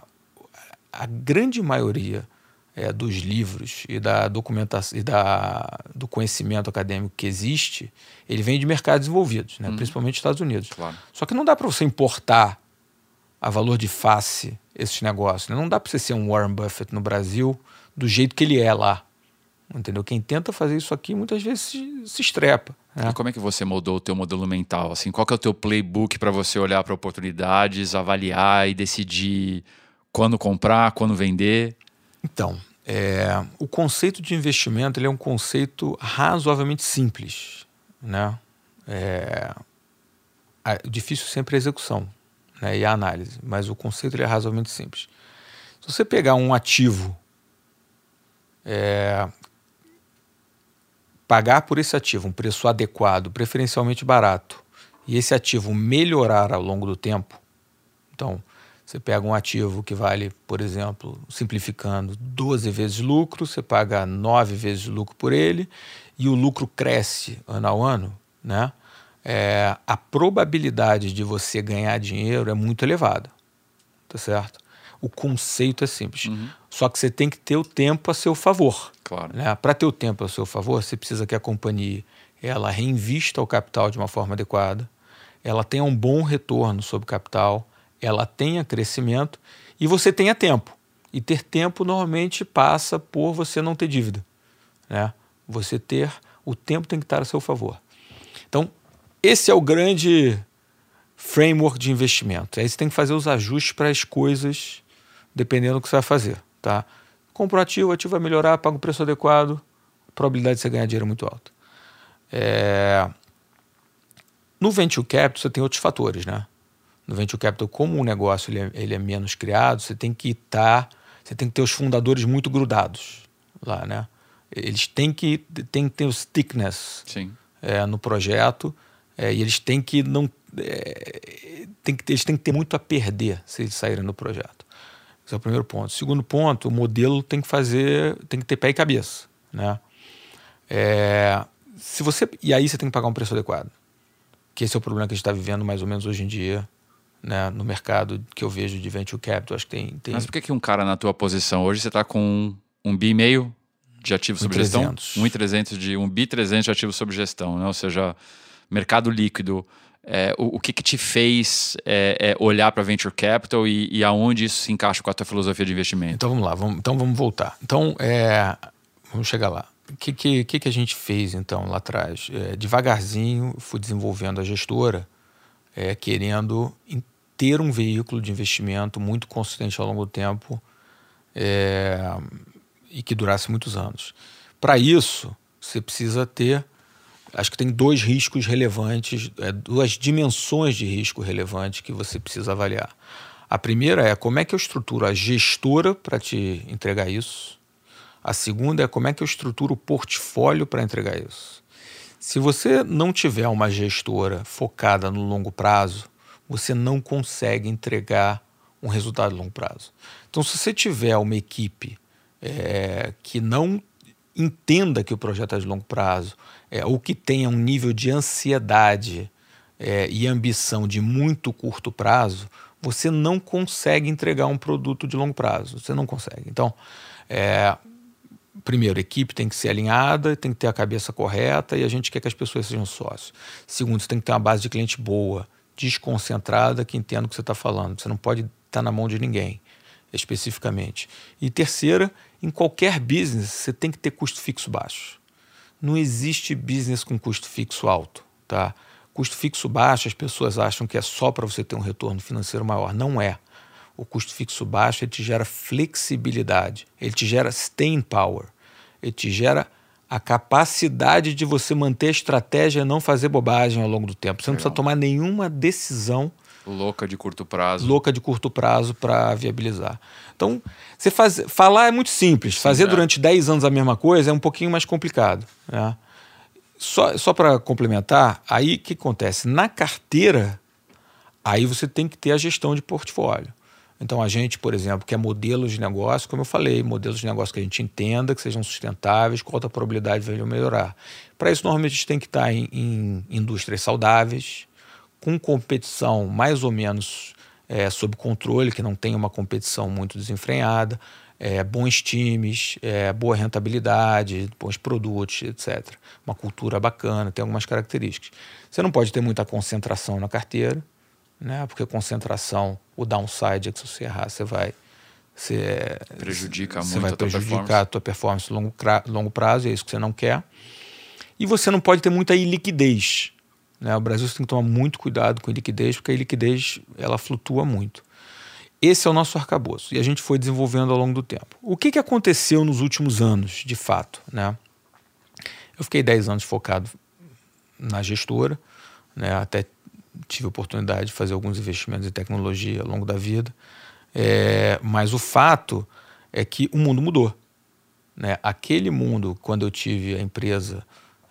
a grande maioria é, dos livros e da documentação e da, do conhecimento acadêmico que existe, ele vem de mercados desenvolvidos, né? Uhum. principalmente Estados Unidos. Claro. Só que não dá para você importar a valor de face esses negócios. Né? Não dá para você ser um Warren Buffett no Brasil do jeito que ele é lá. Entendeu? Quem tenta fazer isso aqui muitas vezes se, se estrepa. Né? E como é que você moldou o teu modelo mental? Assim, qual é o teu playbook para você olhar para oportunidades, avaliar e decidir quando comprar, quando vender? Então, é, o conceito de investimento ele é um conceito razoavelmente simples. Né? É, a, difícil sempre é a execução né, e a análise, mas o conceito é razoavelmente simples. Se você pegar um ativo, é, pagar por esse ativo um preço adequado, preferencialmente barato, e esse ativo melhorar ao longo do tempo, então você pega um ativo que vale, por exemplo, simplificando, 12 vezes lucro, você paga 9 vezes lucro por ele e o lucro cresce ano a ano, né? É, a probabilidade de você ganhar dinheiro é muito elevada, tá certo? O conceito é simples. Uhum. Só que você tem que ter o tempo a seu favor. Claro. Né? Para ter o tempo a seu favor, você precisa que a companhia ela reinvista o capital de uma forma adequada, ela tenha um bom retorno sobre o capital, ela tenha crescimento e você tenha tempo. E ter tempo normalmente passa por você não ter dívida. Né? Você ter o tempo tem que estar a seu favor. Então, esse é o grande framework de investimento. Aí você tem que fazer os ajustes para as coisas dependendo do que você vai fazer. Tá? Compra o ativo, o ativo vai melhorar, paga o preço adequado, a probabilidade de você ganhar dinheiro é muito alta. É... No venture capital você tem outros fatores, né? no venture capital, como o negócio ele é, ele é menos criado, você tem que estar, tá, você tem que ter os fundadores muito grudados lá, né? Eles têm que, têm que ter o stickness é, no projeto é, e eles têm que não é, tem que, eles têm que ter muito a perder se eles saírem do projeto. Esse é o primeiro ponto. Segundo ponto, o modelo tem que fazer, tem que ter pé e cabeça, né? É, se você e aí você tem que pagar um preço adequado. Que esse é o problema que a gente está vivendo mais ou menos hoje em dia né, no mercado que eu vejo de venture capital. Acho que tem, tem... Mas por que, que um cara na tua posição hoje você está com um bi meio de ativo sob gestão? 1,300 de um bi 300 de ativo sob gestão, né? Ou seja, mercado líquido. É, o, o, que, que te fez é, é olhar para venture capital e, e, aonde isso se encaixa com a tua filosofia de investimento? Então vamos lá, vamos, então vamos voltar. Então é, vamos chegar lá. O que, que, que, a gente fez então lá atrás? É, devagarzinho fui desenvolvendo a gestora, é, querendo ter um veículo de investimento muito consistente ao longo do tempo e que durasse muitos anos. Para isso, você precisa ter, acho que tem dois riscos relevantes, é, duas dimensões de risco relevante que você precisa avaliar. A primeira é como é que eu estruturo a gestora para te entregar isso. A segunda é como é que eu estruturo o portfólio para entregar isso. Se você não tiver uma gestora focada no longo prazo, você não consegue entregar um resultado de longo prazo. Então, se você tiver uma equipe é, que não entenda que o projeto é de longo prazo, é, que tenha um nível de ansiedade é, e ambição de muito curto prazo, você não consegue entregar um produto de longo prazo. Você não consegue. Então, é, primeiro, a equipe tem que ser alinhada, tem que ter a cabeça correta e a gente quer que as pessoas sejam sócios. Segundo, você tem que ter uma base de cliente boa, desconcentrada, que entenda o que você está falando. Você não pode estar tá na mão de ninguém, especificamente. E terceira, em qualquer business, você tem que ter custo fixo baixo. Não existe business com custo fixo alto, tá? Custo fixo baixo, as pessoas acham que é só para você ter um retorno financeiro maior. Não é. O custo fixo baixo ele te gera flexibilidade, ele te gera staying power, ele te gera a capacidade de você manter a estratégia e não fazer bobagem ao longo do tempo. Você não precisa tomar nenhuma decisão louca de curto prazo. Louca de curto prazo para viabilizar. Então, você faz, falar é muito simples. Sim, fazer é. durante 10 anos a mesma coisa é um pouquinho mais complicado. Né? Só, só para complementar, aí o que acontece? Na carteira, aí você tem que ter a gestão de portfólio. Então, a gente, por exemplo, quer modelos de negócio, como eu falei, modelos de negócio que a gente entenda, que sejam sustentáveis, com alta probabilidade de melhorar. Para isso, normalmente, a gente tem que estar em, em indústrias saudáveis, com competição mais ou menos é, sob controle, que não tem uma competição muito desenfreada, é, bons times, é, boa rentabilidade, bons produtos, etc. Uma cultura bacana, tem algumas características. Você não pode ter muita concentração na carteira, né? porque concentração, o downside é que se você errar, você vai. Você, prejudica você muito vai a prejudicar performance. a tua performance a longo, longo prazo, é isso que você não quer. E você não pode ter muita iliquidez. Né? O Brasil tem que tomar muito cuidado com a liquidez, porque a liquidez ela flutua muito. Esse é o nosso arcabouço e a gente foi desenvolvendo ao longo do tempo. O que, que aconteceu nos últimos anos, de fato? Né? Eu fiquei 10 anos focado na gestora, né? até tive a oportunidade de fazer alguns investimentos em tecnologia ao longo da vida, é, mas o fato é que o mundo mudou. Né? Aquele mundo, quando eu tive a empresa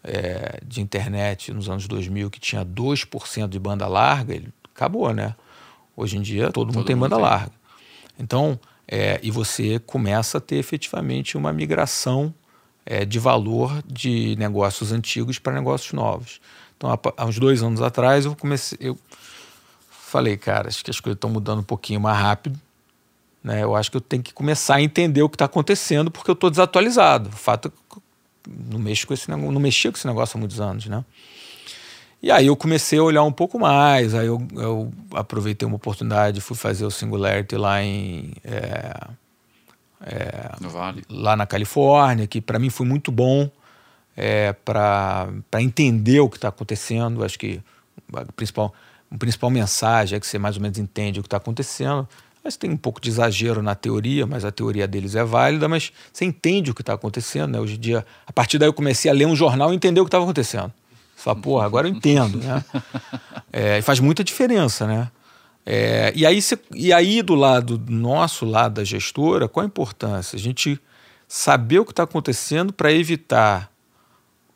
é, de internet nos anos 2000 que tinha 2% de banda larga, ele acabou, né? Hoje em dia todo, todo mundo tem banda tem. larga. Então, é, e você começa a ter efetivamente uma migração é, de valor de negócios antigos para negócios novos. Então, há, há, uns dois anos atrás, eu comecei. Eu falei, cara, acho que as coisas estão mudando um pouquinho mais rápido. Né? Eu acho que eu tenho que começar a entender o que está acontecendo, porque eu estou desatualizado. O fato é não mexo com esse não mexia com esse negócio há muitos anos, né? E aí eu comecei a olhar um pouco mais, aí eu, eu aproveitei uma oportunidade, fui fazer o Singularity lá em é, é, Vale. lá na Califórnia, que para mim foi muito bom é, para entender o que está acontecendo. Acho que a principal, a principal mensagem é que você mais ou menos entende o que está acontecendo. Mas tem um pouco de exagero na teoria, mas a teoria deles é válida, mas você entende o que está acontecendo. Né? Hoje em dia, a partir daí eu comecei a ler um jornal e entender o que estava acontecendo. Fala, porra, agora eu entendo. Né? É, e faz muita diferença, né? É, e, aí, e aí, do lado do nosso lado da gestora, qual a importância? A gente saber o que está acontecendo para evitar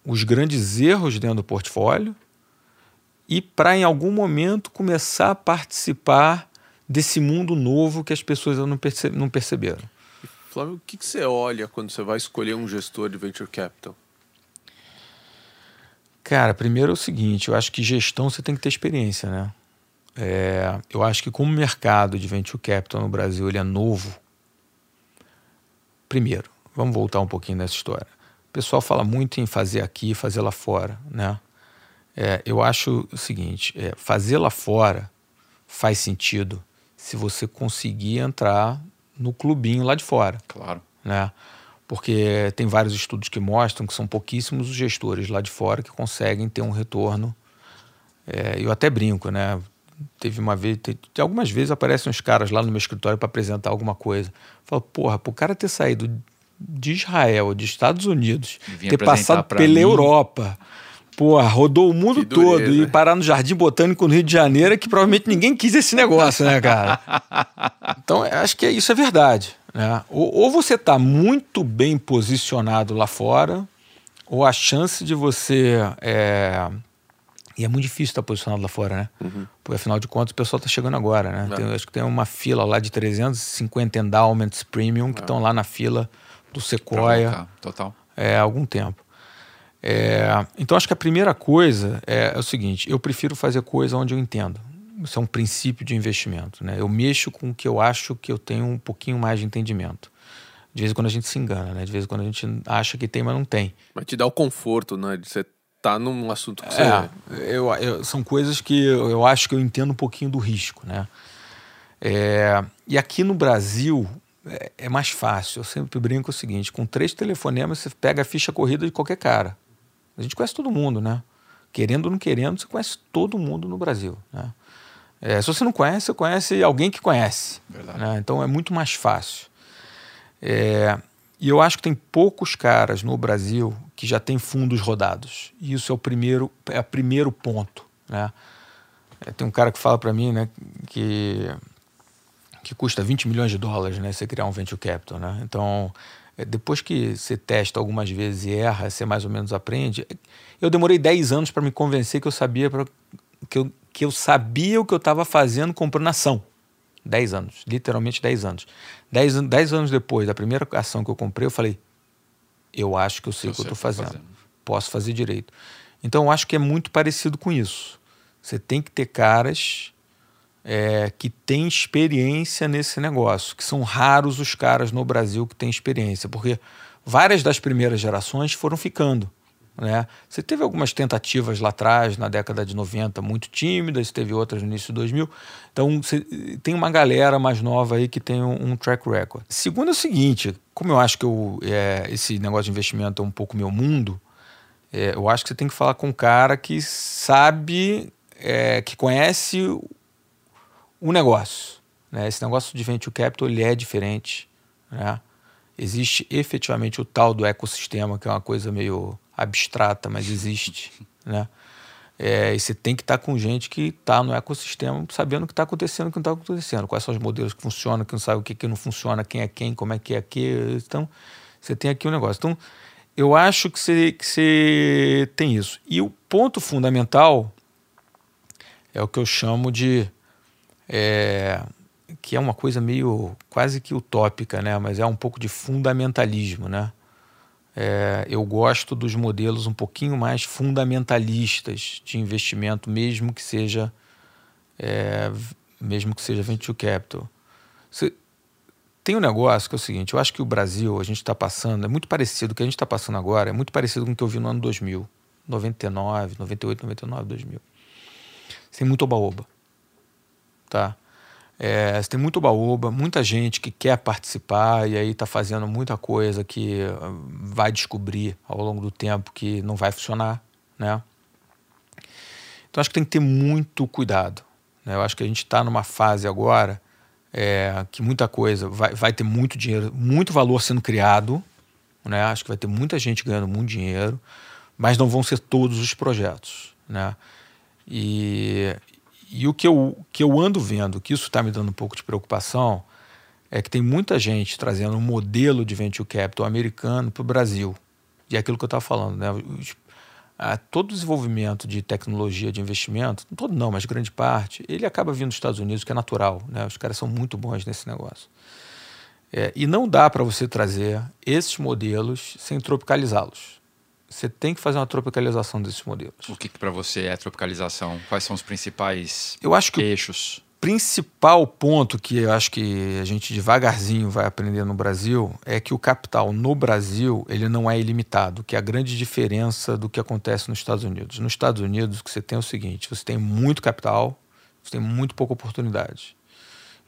os grandes erros dentro do portfólio e para, em algum momento, começar a participar desse mundo novo que as pessoas não, perce não perceberam. Flávio, o que, que você olha quando você vai escolher um gestor de venture capital? Cara, primeiro é o seguinte, eu acho que gestão você tem que ter experiência, né? É, eu acho que como o mercado de venture capital no Brasil ele é novo, primeiro, vamos voltar um pouquinho nessa história. O pessoal fala muito em fazer aqui, fazer lá fora, né? É, eu acho o seguinte, é, fazer lá fora faz sentido se você conseguir entrar no clubinho lá de fora. Claro. Né? Porque tem vários estudos que mostram que são pouquíssimos os gestores lá de fora que conseguem ter um retorno. É, eu até brinco, né? Teve uma vez, algumas vezes aparecem uns caras lá no meu escritório para apresentar alguma coisa. Falo, porra, pro cara ter saído de Israel, de Estados Unidos, ter passado pela mim. Europa, Pô, rodou o mundo todo e parar no Jardim Botânico no Rio de Janeiro, é que provavelmente ninguém quis esse negócio, né, cara? Então, acho que isso é verdade. Né? Ou, ou você está muito bem posicionado lá fora, ou a chance de você. É... E é muito difícil estar posicionado lá fora, né? Uhum. Porque afinal de contas o pessoal está chegando agora, né? É. Tem, acho que tem uma fila lá de 350 endowments premium que estão é. lá na fila do Sequoia. Total. É, há algum tempo. É, então acho que a primeira coisa é, é, o seguinte: eu prefiro fazer coisa onde eu entendo. Isso é um princípio de investimento. Né? Eu mexo com o que eu acho que eu tenho um pouquinho mais de entendimento. De vez em quando a gente se engana, né? De vez em quando a gente acha que tem, mas não tem. Mas te dá o conforto, né? De você tá num assunto que é, você... Eu, eu, são coisas que eu, eu, acho que eu entendo um pouquinho do risco, né? É, e aqui no Brasil é, é, mais fácil. Eu sempre brinco o seguinte: com três telefonemas você pega a ficha corrida de qualquer cara. A gente conhece todo mundo, né? Querendo ou não querendo, você conhece todo mundo no Brasil, né? É, se você não conhece, você conhece alguém que conhece. Né? Então é muito mais fácil. É, e eu acho que tem poucos caras no Brasil que já têm fundos rodados. E isso é o primeiro, é o primeiro ponto. Né? É, tem um cara que fala para mim né, que, que custa 20 milhões de dólares né, você criar um venture capital. Né? Então, depois que você testa algumas vezes e erra, você mais ou menos aprende. Eu demorei 10 anos para me convencer que eu sabia pra, que, eu, que eu sabia o que eu estava fazendo comprando ação. 10 anos, literalmente 10 anos. 10, 10 anos depois da primeira ação que eu comprei, eu falei: eu acho que eu sei o que eu estou fazendo. fazendo. Posso fazer direito. Então eu acho que é muito parecido com isso. Você tem que ter caras é, que têm experiência nesse negócio, que são raros os caras no Brasil que têm experiência, porque várias das primeiras gerações foram ficando. Né? Você teve algumas tentativas lá atrás, na década de 90, muito tímidas, teve outras no início de 2000. Então, tem uma galera mais nova aí que tem um, um track record. Segundo é o seguinte, como eu acho que eu, é, esse negócio de investimento é um pouco meu mundo, é, eu acho que você tem que falar com um cara que sabe, é, que conhece o negócio. Né? Esse negócio de venture capital ele é diferente. Né? Existe efetivamente o tal do ecossistema, que é uma coisa meio abstrata, mas existe. Né? É, e você tem que estar com gente que está no ecossistema, sabendo o que está acontecendo o que não está acontecendo, quais são os modelos que funcionam, que não sabe o que, que não funciona, quem é quem, como é que é que. Então, você tem aqui o um negócio. Então, eu acho que você, que você tem isso. E o ponto fundamental é o que eu chamo de é, que é uma coisa meio quase que utópica, né? mas é um pouco de fundamentalismo. Né? É, eu gosto dos modelos um pouquinho mais fundamentalistas de investimento, mesmo que seja é, mesmo que seja venture capital. Você, tem um negócio que é o seguinte: eu acho que o Brasil, a gente está passando, é muito parecido, o que a gente está passando agora, é muito parecido com o que eu vi no ano 2000, 99, 98, 99, 2000. Tem muito oba-oba tá? É, tem muito baúba, muita gente que quer participar e aí está fazendo muita coisa que ah, vai descobrir ao longo do tempo que não vai funcionar, né? Então acho que tem que ter muito cuidado. Né? Eu acho que a gente está numa fase agora é, que muita coisa vai, vai ter muito dinheiro, muito valor sendo criado, né? Acho que vai ter muita gente ganhando muito dinheiro, mas não vão ser todos os projetos, né? E, e o que eu, que eu ando vendo, que isso está me dando um pouco de preocupação, é que tem muita gente trazendo um modelo de venture capital americano para o Brasil. E é aquilo que eu estava falando, né? todo o desenvolvimento de tecnologia de investimento, todo não, mas grande parte, ele acaba vindo dos Estados Unidos, que é natural. Né? Os caras são muito bons nesse negócio. É, e não dá para você trazer esses modelos sem tropicalizá-los você tem que fazer uma tropicalização desses modelos. O que, que para você é tropicalização? Quais são os principais eu acho que eixos? O principal ponto que eu acho que a gente devagarzinho vai aprender no Brasil é que o capital no Brasil ele não é ilimitado, que é a grande diferença do que acontece nos Estados Unidos. Nos Estados Unidos, o que você tem é o seguinte: você tem muito capital, você tem muito pouca oportunidade.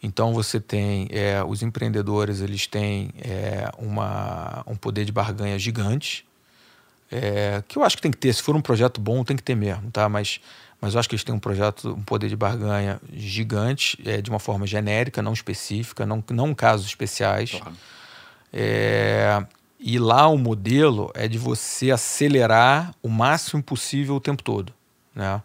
Então você tem é, os empreendedores, eles têm é, uma, um poder de barganha gigante é, que eu acho que tem que ter. Se for um projeto bom, tem que ter mesmo, tá? Mas, mas eu acho que eles têm um projeto, um poder de barganha gigante, é, de uma forma genérica, não específica, não, não casos especiais. Claro. É, E lá o modelo é de você acelerar o máximo possível o tempo todo. Né?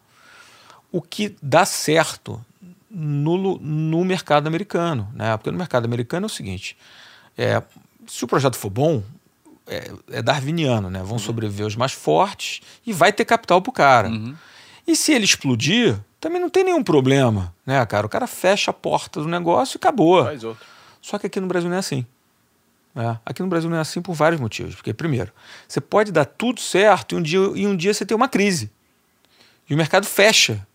O que dá certo no, no mercado americano. Né? Porque no mercado americano é o seguinte: é, se o projeto for bom, é, é darwiniano, né? Vão uhum. sobreviver os mais fortes e vai ter capital pro cara. Uhum. E se ele explodir, também não tem nenhum problema, né, cara? O cara fecha a porta do negócio e acabou. Faz outro. Só que aqui no Brasil não é assim. É, aqui no Brasil não é assim por vários motivos. Porque, primeiro, você pode dar tudo certo e um dia, e um dia você tem uma crise. E o mercado fecha.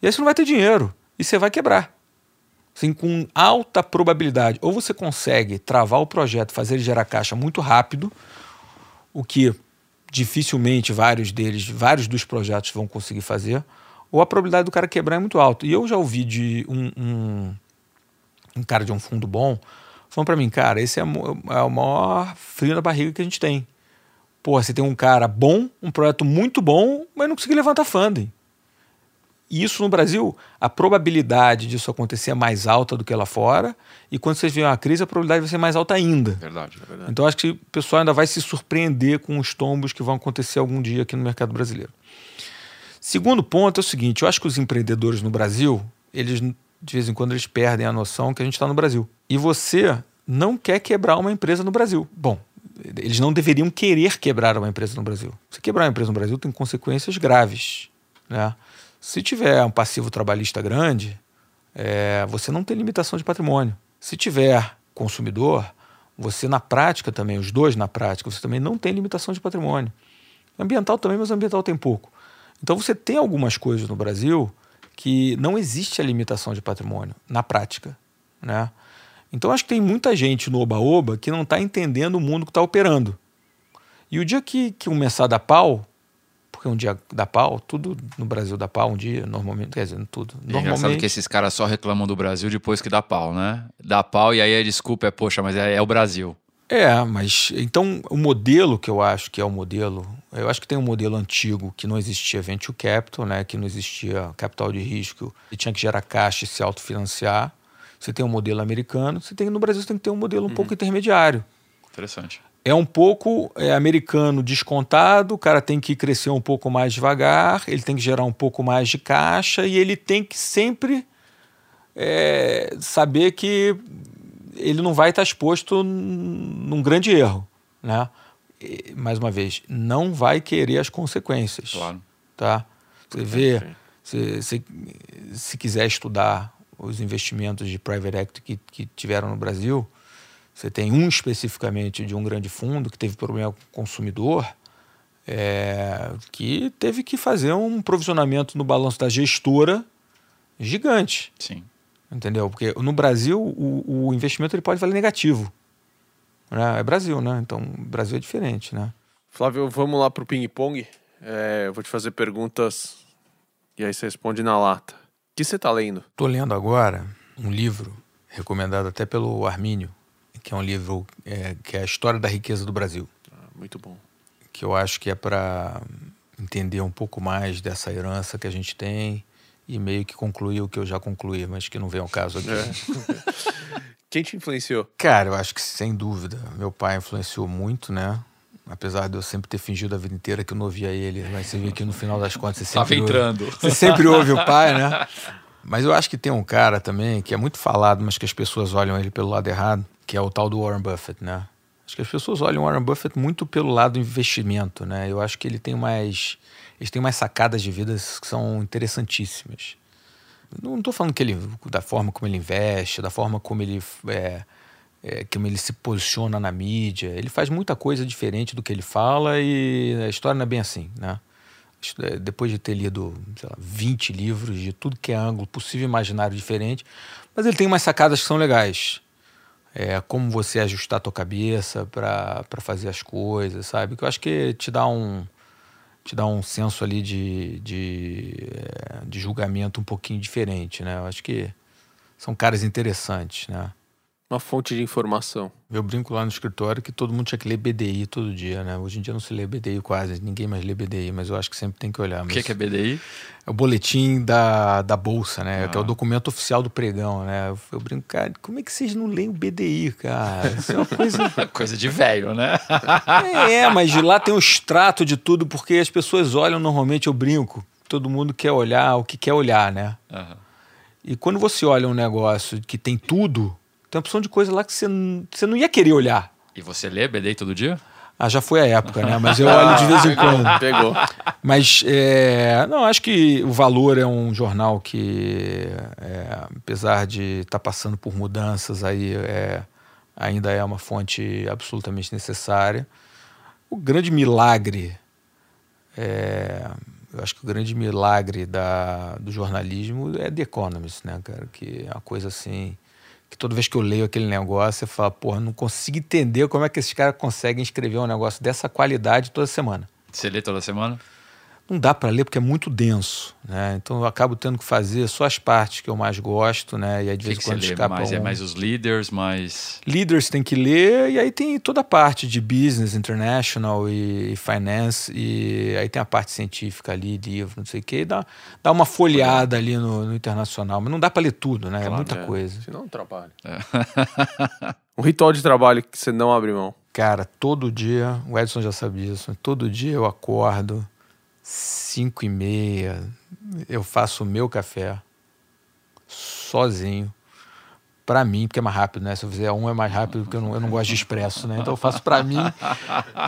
E aí você não vai ter dinheiro. E você vai quebrar. Assim, com alta probabilidade. Ou você consegue travar o projeto, fazer ele gerar caixa muito rápido, o que dificilmente vários deles, vários dos projetos vão conseguir fazer, ou a probabilidade do cara quebrar é muito alta. E eu já ouvi de um, um, um cara de um fundo bom falando para mim, cara, esse é, é o maior frio na barriga que a gente tem. Pô, você tem um cara bom, um projeto muito bom, mas não conseguiu levantar funding. E isso no Brasil, a probabilidade disso acontecer é mais alta do que lá fora. E quando vocês viram uma crise, a probabilidade vai ser mais alta ainda. Verdade, é verdade. Então acho que o pessoal ainda vai se surpreender com os tombos que vão acontecer algum dia aqui no mercado brasileiro. Segundo ponto é o seguinte: eu acho que os empreendedores no Brasil, eles de vez em quando eles perdem a noção que a gente está no Brasil. E você não quer quebrar uma empresa no Brasil. Bom, eles não deveriam querer quebrar uma empresa no Brasil. Se quebrar uma empresa no Brasil tem consequências graves, né? Se tiver um passivo trabalhista grande, é, você não tem limitação de patrimônio. Se tiver consumidor, você na prática também, os dois na prática, você também não tem limitação de patrimônio. Ambiental também, mas ambiental tem pouco. Então você tem algumas coisas no Brasil que não existe a limitação de patrimônio na prática, né? Então acho que tem muita gente no oba-oba que não está entendendo o mundo que está operando. E o dia que, que começar a dar pau, um dia dá pau, tudo no Brasil dá pau um dia, normalmente, quer dizer, tudo. É normalmente... engraçado que esses caras só reclamam do Brasil depois que dá pau, né? Dá pau e aí a desculpa é, poxa, mas é, é o Brasil. É, mas então o modelo que eu acho que é o modelo, eu acho que tem um modelo antigo que não existia venture capital, né, que não existia capital de risco e tinha que gerar caixa e se autofinanciar. Você tem um modelo americano, você tem no Brasil você tem que ter um modelo um uhum. pouco intermediário. Interessante é um pouco é, americano descontado, o cara tem que crescer um pouco mais devagar, ele tem que gerar um pouco mais de caixa e ele tem que sempre é, saber que ele não vai estar exposto num grande erro. Né? E, mais uma vez, não vai querer as consequências. Claro. Tá? Você vê, se, se, se quiser estudar os investimentos de private equity que, que tiveram no Brasil, você tem um especificamente de um grande fundo que teve problema com o consumidor, é, que teve que fazer um provisionamento no balanço da gestora gigante. Sim. Entendeu? Porque no Brasil o, o investimento ele pode valer negativo. Né? É Brasil, né? Então o Brasil é diferente, né? Flávio, vamos lá para o ping-pong. É, eu vou te fazer perguntas e aí você responde na lata. O que você está lendo? Estou lendo agora um livro recomendado até pelo Armínio, que é um livro é, que é a história da riqueza do Brasil. Ah, muito bom. Que eu acho que é para entender um pouco mais dessa herança que a gente tem e meio que concluir o que eu já concluí, mas que não vem ao caso aqui. É. Quem te influenciou? Cara, eu acho que sem dúvida. Meu pai influenciou muito, né? Apesar de eu sempre ter fingido a vida inteira que eu não ouvia ele, mas você vê que no final das contas você sempre. Tava entrando. Ouve, você sempre ouve o pai, né? Mas eu acho que tem um cara também que é muito falado, mas que as pessoas olham ele pelo lado errado, que é o tal do Warren Buffett, né? Acho que as pessoas olham o Warren Buffett muito pelo lado do investimento, né? Eu acho que ele tem mais, eles têm mais sacadas de vida que são interessantíssimas. Não estou falando que ele, da forma como ele investe, da forma como ele, é, é, como ele se posiciona na mídia. Ele faz muita coisa diferente do que ele fala e a história não é bem assim, né? É, depois de ter lido, sei lá, 20 livros de tudo que é ângulo possível e imaginário diferente, mas ele tem umas sacadas que são legais é, como você ajustar a tua cabeça para fazer as coisas, sabe? Que eu acho que te dá um te dá um senso ali de, de, é, de julgamento um pouquinho diferente, né? Eu acho que são caras interessantes, né? Uma fonte de informação. Eu brinco lá no escritório que todo mundo tinha que ler BDI todo dia, né? Hoje em dia não se lê BDI quase, ninguém mais lê BDI, mas eu acho que sempre tem que olhar. O que, que é BDI? É o boletim da, da Bolsa, né? Ah. Que é o documento oficial do pregão, né? Eu, eu brinco, cara, como é que vocês não leem o BDI, cara? Isso é uma coisa. Coisa de velho, né? é, mas de lá tem um extrato de tudo, porque as pessoas olham normalmente, eu brinco, todo mundo quer olhar o que quer olhar, né? Aham. E quando você olha um negócio que tem tudo, tem uma opção de coisa lá que você, você não ia querer olhar. E você lê BDI todo dia? Ah, já foi a época, né? Mas eu olho de vez em quando. Pegou. Mas, é, não, acho que o Valor é um jornal que, é, apesar de estar passando por mudanças aí, é, ainda é uma fonte absolutamente necessária. O grande milagre, é, eu acho que o grande milagre da, do jornalismo é The Economist, né, cara? Que é uma coisa assim, que toda vez que eu leio aquele negócio, eu falo, porra, não consigo entender como é que esses caras conseguem escrever um negócio dessa qualidade toda semana Você lê toda semana? Não dá para ler porque é muito denso, né? Então eu acabo tendo que fazer só as partes que eu mais gosto, né? E aí de vez em quando escapa Mais, é um. mais os leaders, mais. Leaders tem que ler e aí tem toda a parte de business, international e, e finance e aí tem a parte científica ali, livro, não sei o que, e dá, dá uma folheada ali no, no internacional, mas não dá para ler tudo, né? é Claro, muita É, coisa. Senão não trabalha. É. Um ritual de trabalho que você não abre mão. Cara, todo dia, o Edson já sabe disso, todo dia eu acordo, 5 e meia, eu faço o meu café, sozinho, pra mim, porque é mais rápido, né? Se eu fizer um é mais rápido, porque eu não, eu não gosto de expresso, né? Então eu faço pra mim,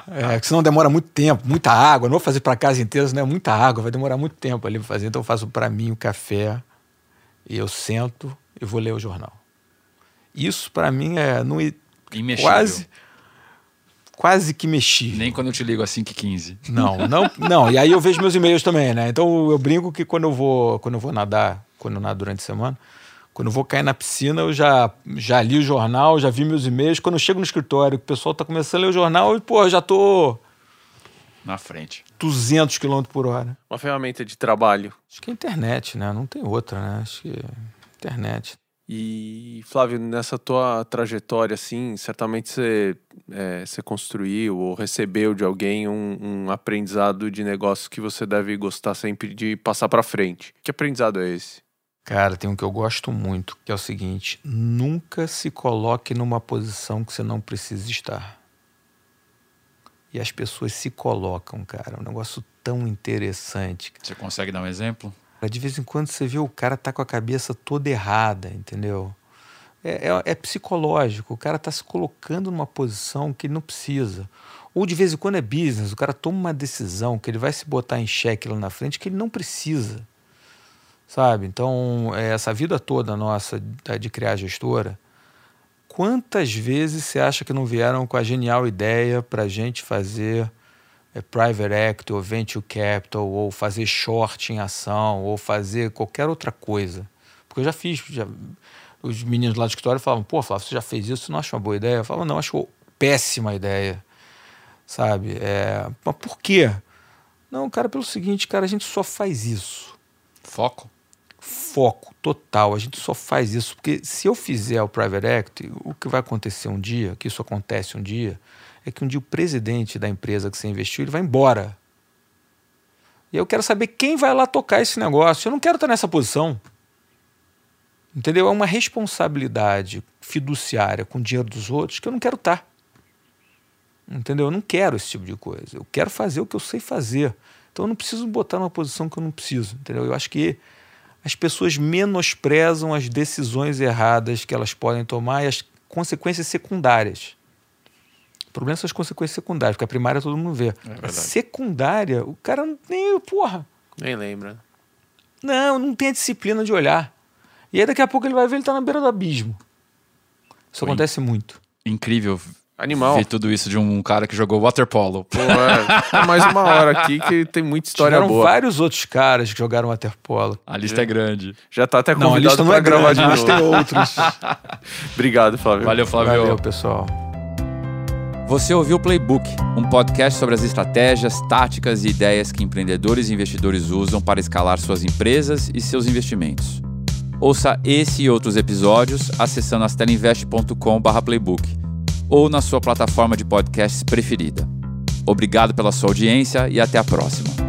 é, porque senão demora muito tempo, muita água, não vou fazer pra casa inteira, senão é muita água, vai demorar muito tempo ali pra fazer, então eu faço pra mim o café, e eu sento e vou ler o jornal. Isso pra mim é... Não, Imexível. quase quase que mexi. Nem quando eu te ligo às 5h15. Não, não, não. E aí eu vejo meus e-mails também, né? Então eu brinco que quando eu vou, quando eu vou nadar, quando eu nado durante a semana, quando eu vou cair na piscina, eu já, já li o jornal, já vi meus e-mails. Quando eu chego no escritório, que o pessoal tá começando a ler o jornal, eu, pô, eu já tô Na frente. 200 km por hora. Uma ferramenta de trabalho. Acho que é internet, né? Não tem outra, né? Acho que é internet. E, Flávio, nessa tua trajetória, assim, certamente você, é, você construiu ou recebeu de alguém um, um aprendizado de negócio que você deve gostar sempre de passar para frente. Que aprendizado é esse? Cara, tem um que eu gosto muito, que é o seguinte: nunca se coloque numa posição que você não precisa estar. E as pessoas se colocam, cara. É um negócio tão interessante. Você consegue dar um exemplo? De vez em quando você vê o cara tá com a cabeça toda errada, entendeu? É, é, é psicológico. O cara tá se colocando numa posição que ele não precisa. Ou de vez em quando é business, o cara toma uma decisão que ele vai se botar em xeque lá na frente que ele não precisa. Sabe? Então, é, essa vida toda nossa de criar gestora, quantas vezes você acha que não vieram com a genial ideia para gente fazer private equity ou venture capital ou fazer short em ação ou fazer qualquer outra coisa? Porque eu já fiz, já, os meninos lá do escritório falavam, pô, Flávio, você já fez isso, você não acha uma boa ideia? Eu falava, não, acho péssima ideia, sabe? É, mas por quê? Não, cara, pelo seguinte, cara, a gente só faz isso Foco? foco total. A gente só faz isso porque se eu fizer o private equity, o que vai acontecer um dia, que isso acontece um dia, é que um dia o presidente da empresa que você investiu ele vai embora. E eu quero saber quem vai lá tocar esse negócio. Eu não quero estar nessa posição. Entendeu? É uma responsabilidade fiduciária com o dinheiro dos outros que eu não quero estar. Entendeu? Eu não quero esse tipo de coisa. Eu quero fazer o que eu sei fazer. Então eu não preciso botar numa posição que eu não preciso. Entendeu? Eu acho que as pessoas menosprezam as decisões erradas que elas podem tomar e as consequências secundárias. O problema são as consequências secundárias, porque a primária todo mundo vê. a verdade. secundária, o cara não tem, porra, Nem lembra. não, não tem a disciplina de olhar. E aí daqui a pouco ele vai ver ele tá na beira do abismo. Isso Foi. acontece muito. Incrível Animal. ver tudo isso de um cara que jogou waterpolo. Pô, é, é mais uma hora aqui que tem muita história Tiveram boa. vários outros caras que jogaram waterpolo. A lista é grande. Já tá até Não, a convidado lista não é gravar grande, de mas novo. tem outros. Obrigado, Flávio. Valeu, Flávio. Valeu, pessoal. Você ouviu o Playbook, um podcast sobre as estratégias, táticas e ideias que empreendedores e investidores usam para escalar suas empresas e seus investimentos. Ouça esse e outros episódios acessando astelinvest.com.br playbook ou na sua plataforma de podcasts preferida. Obrigado pela sua audiência e até a próxima.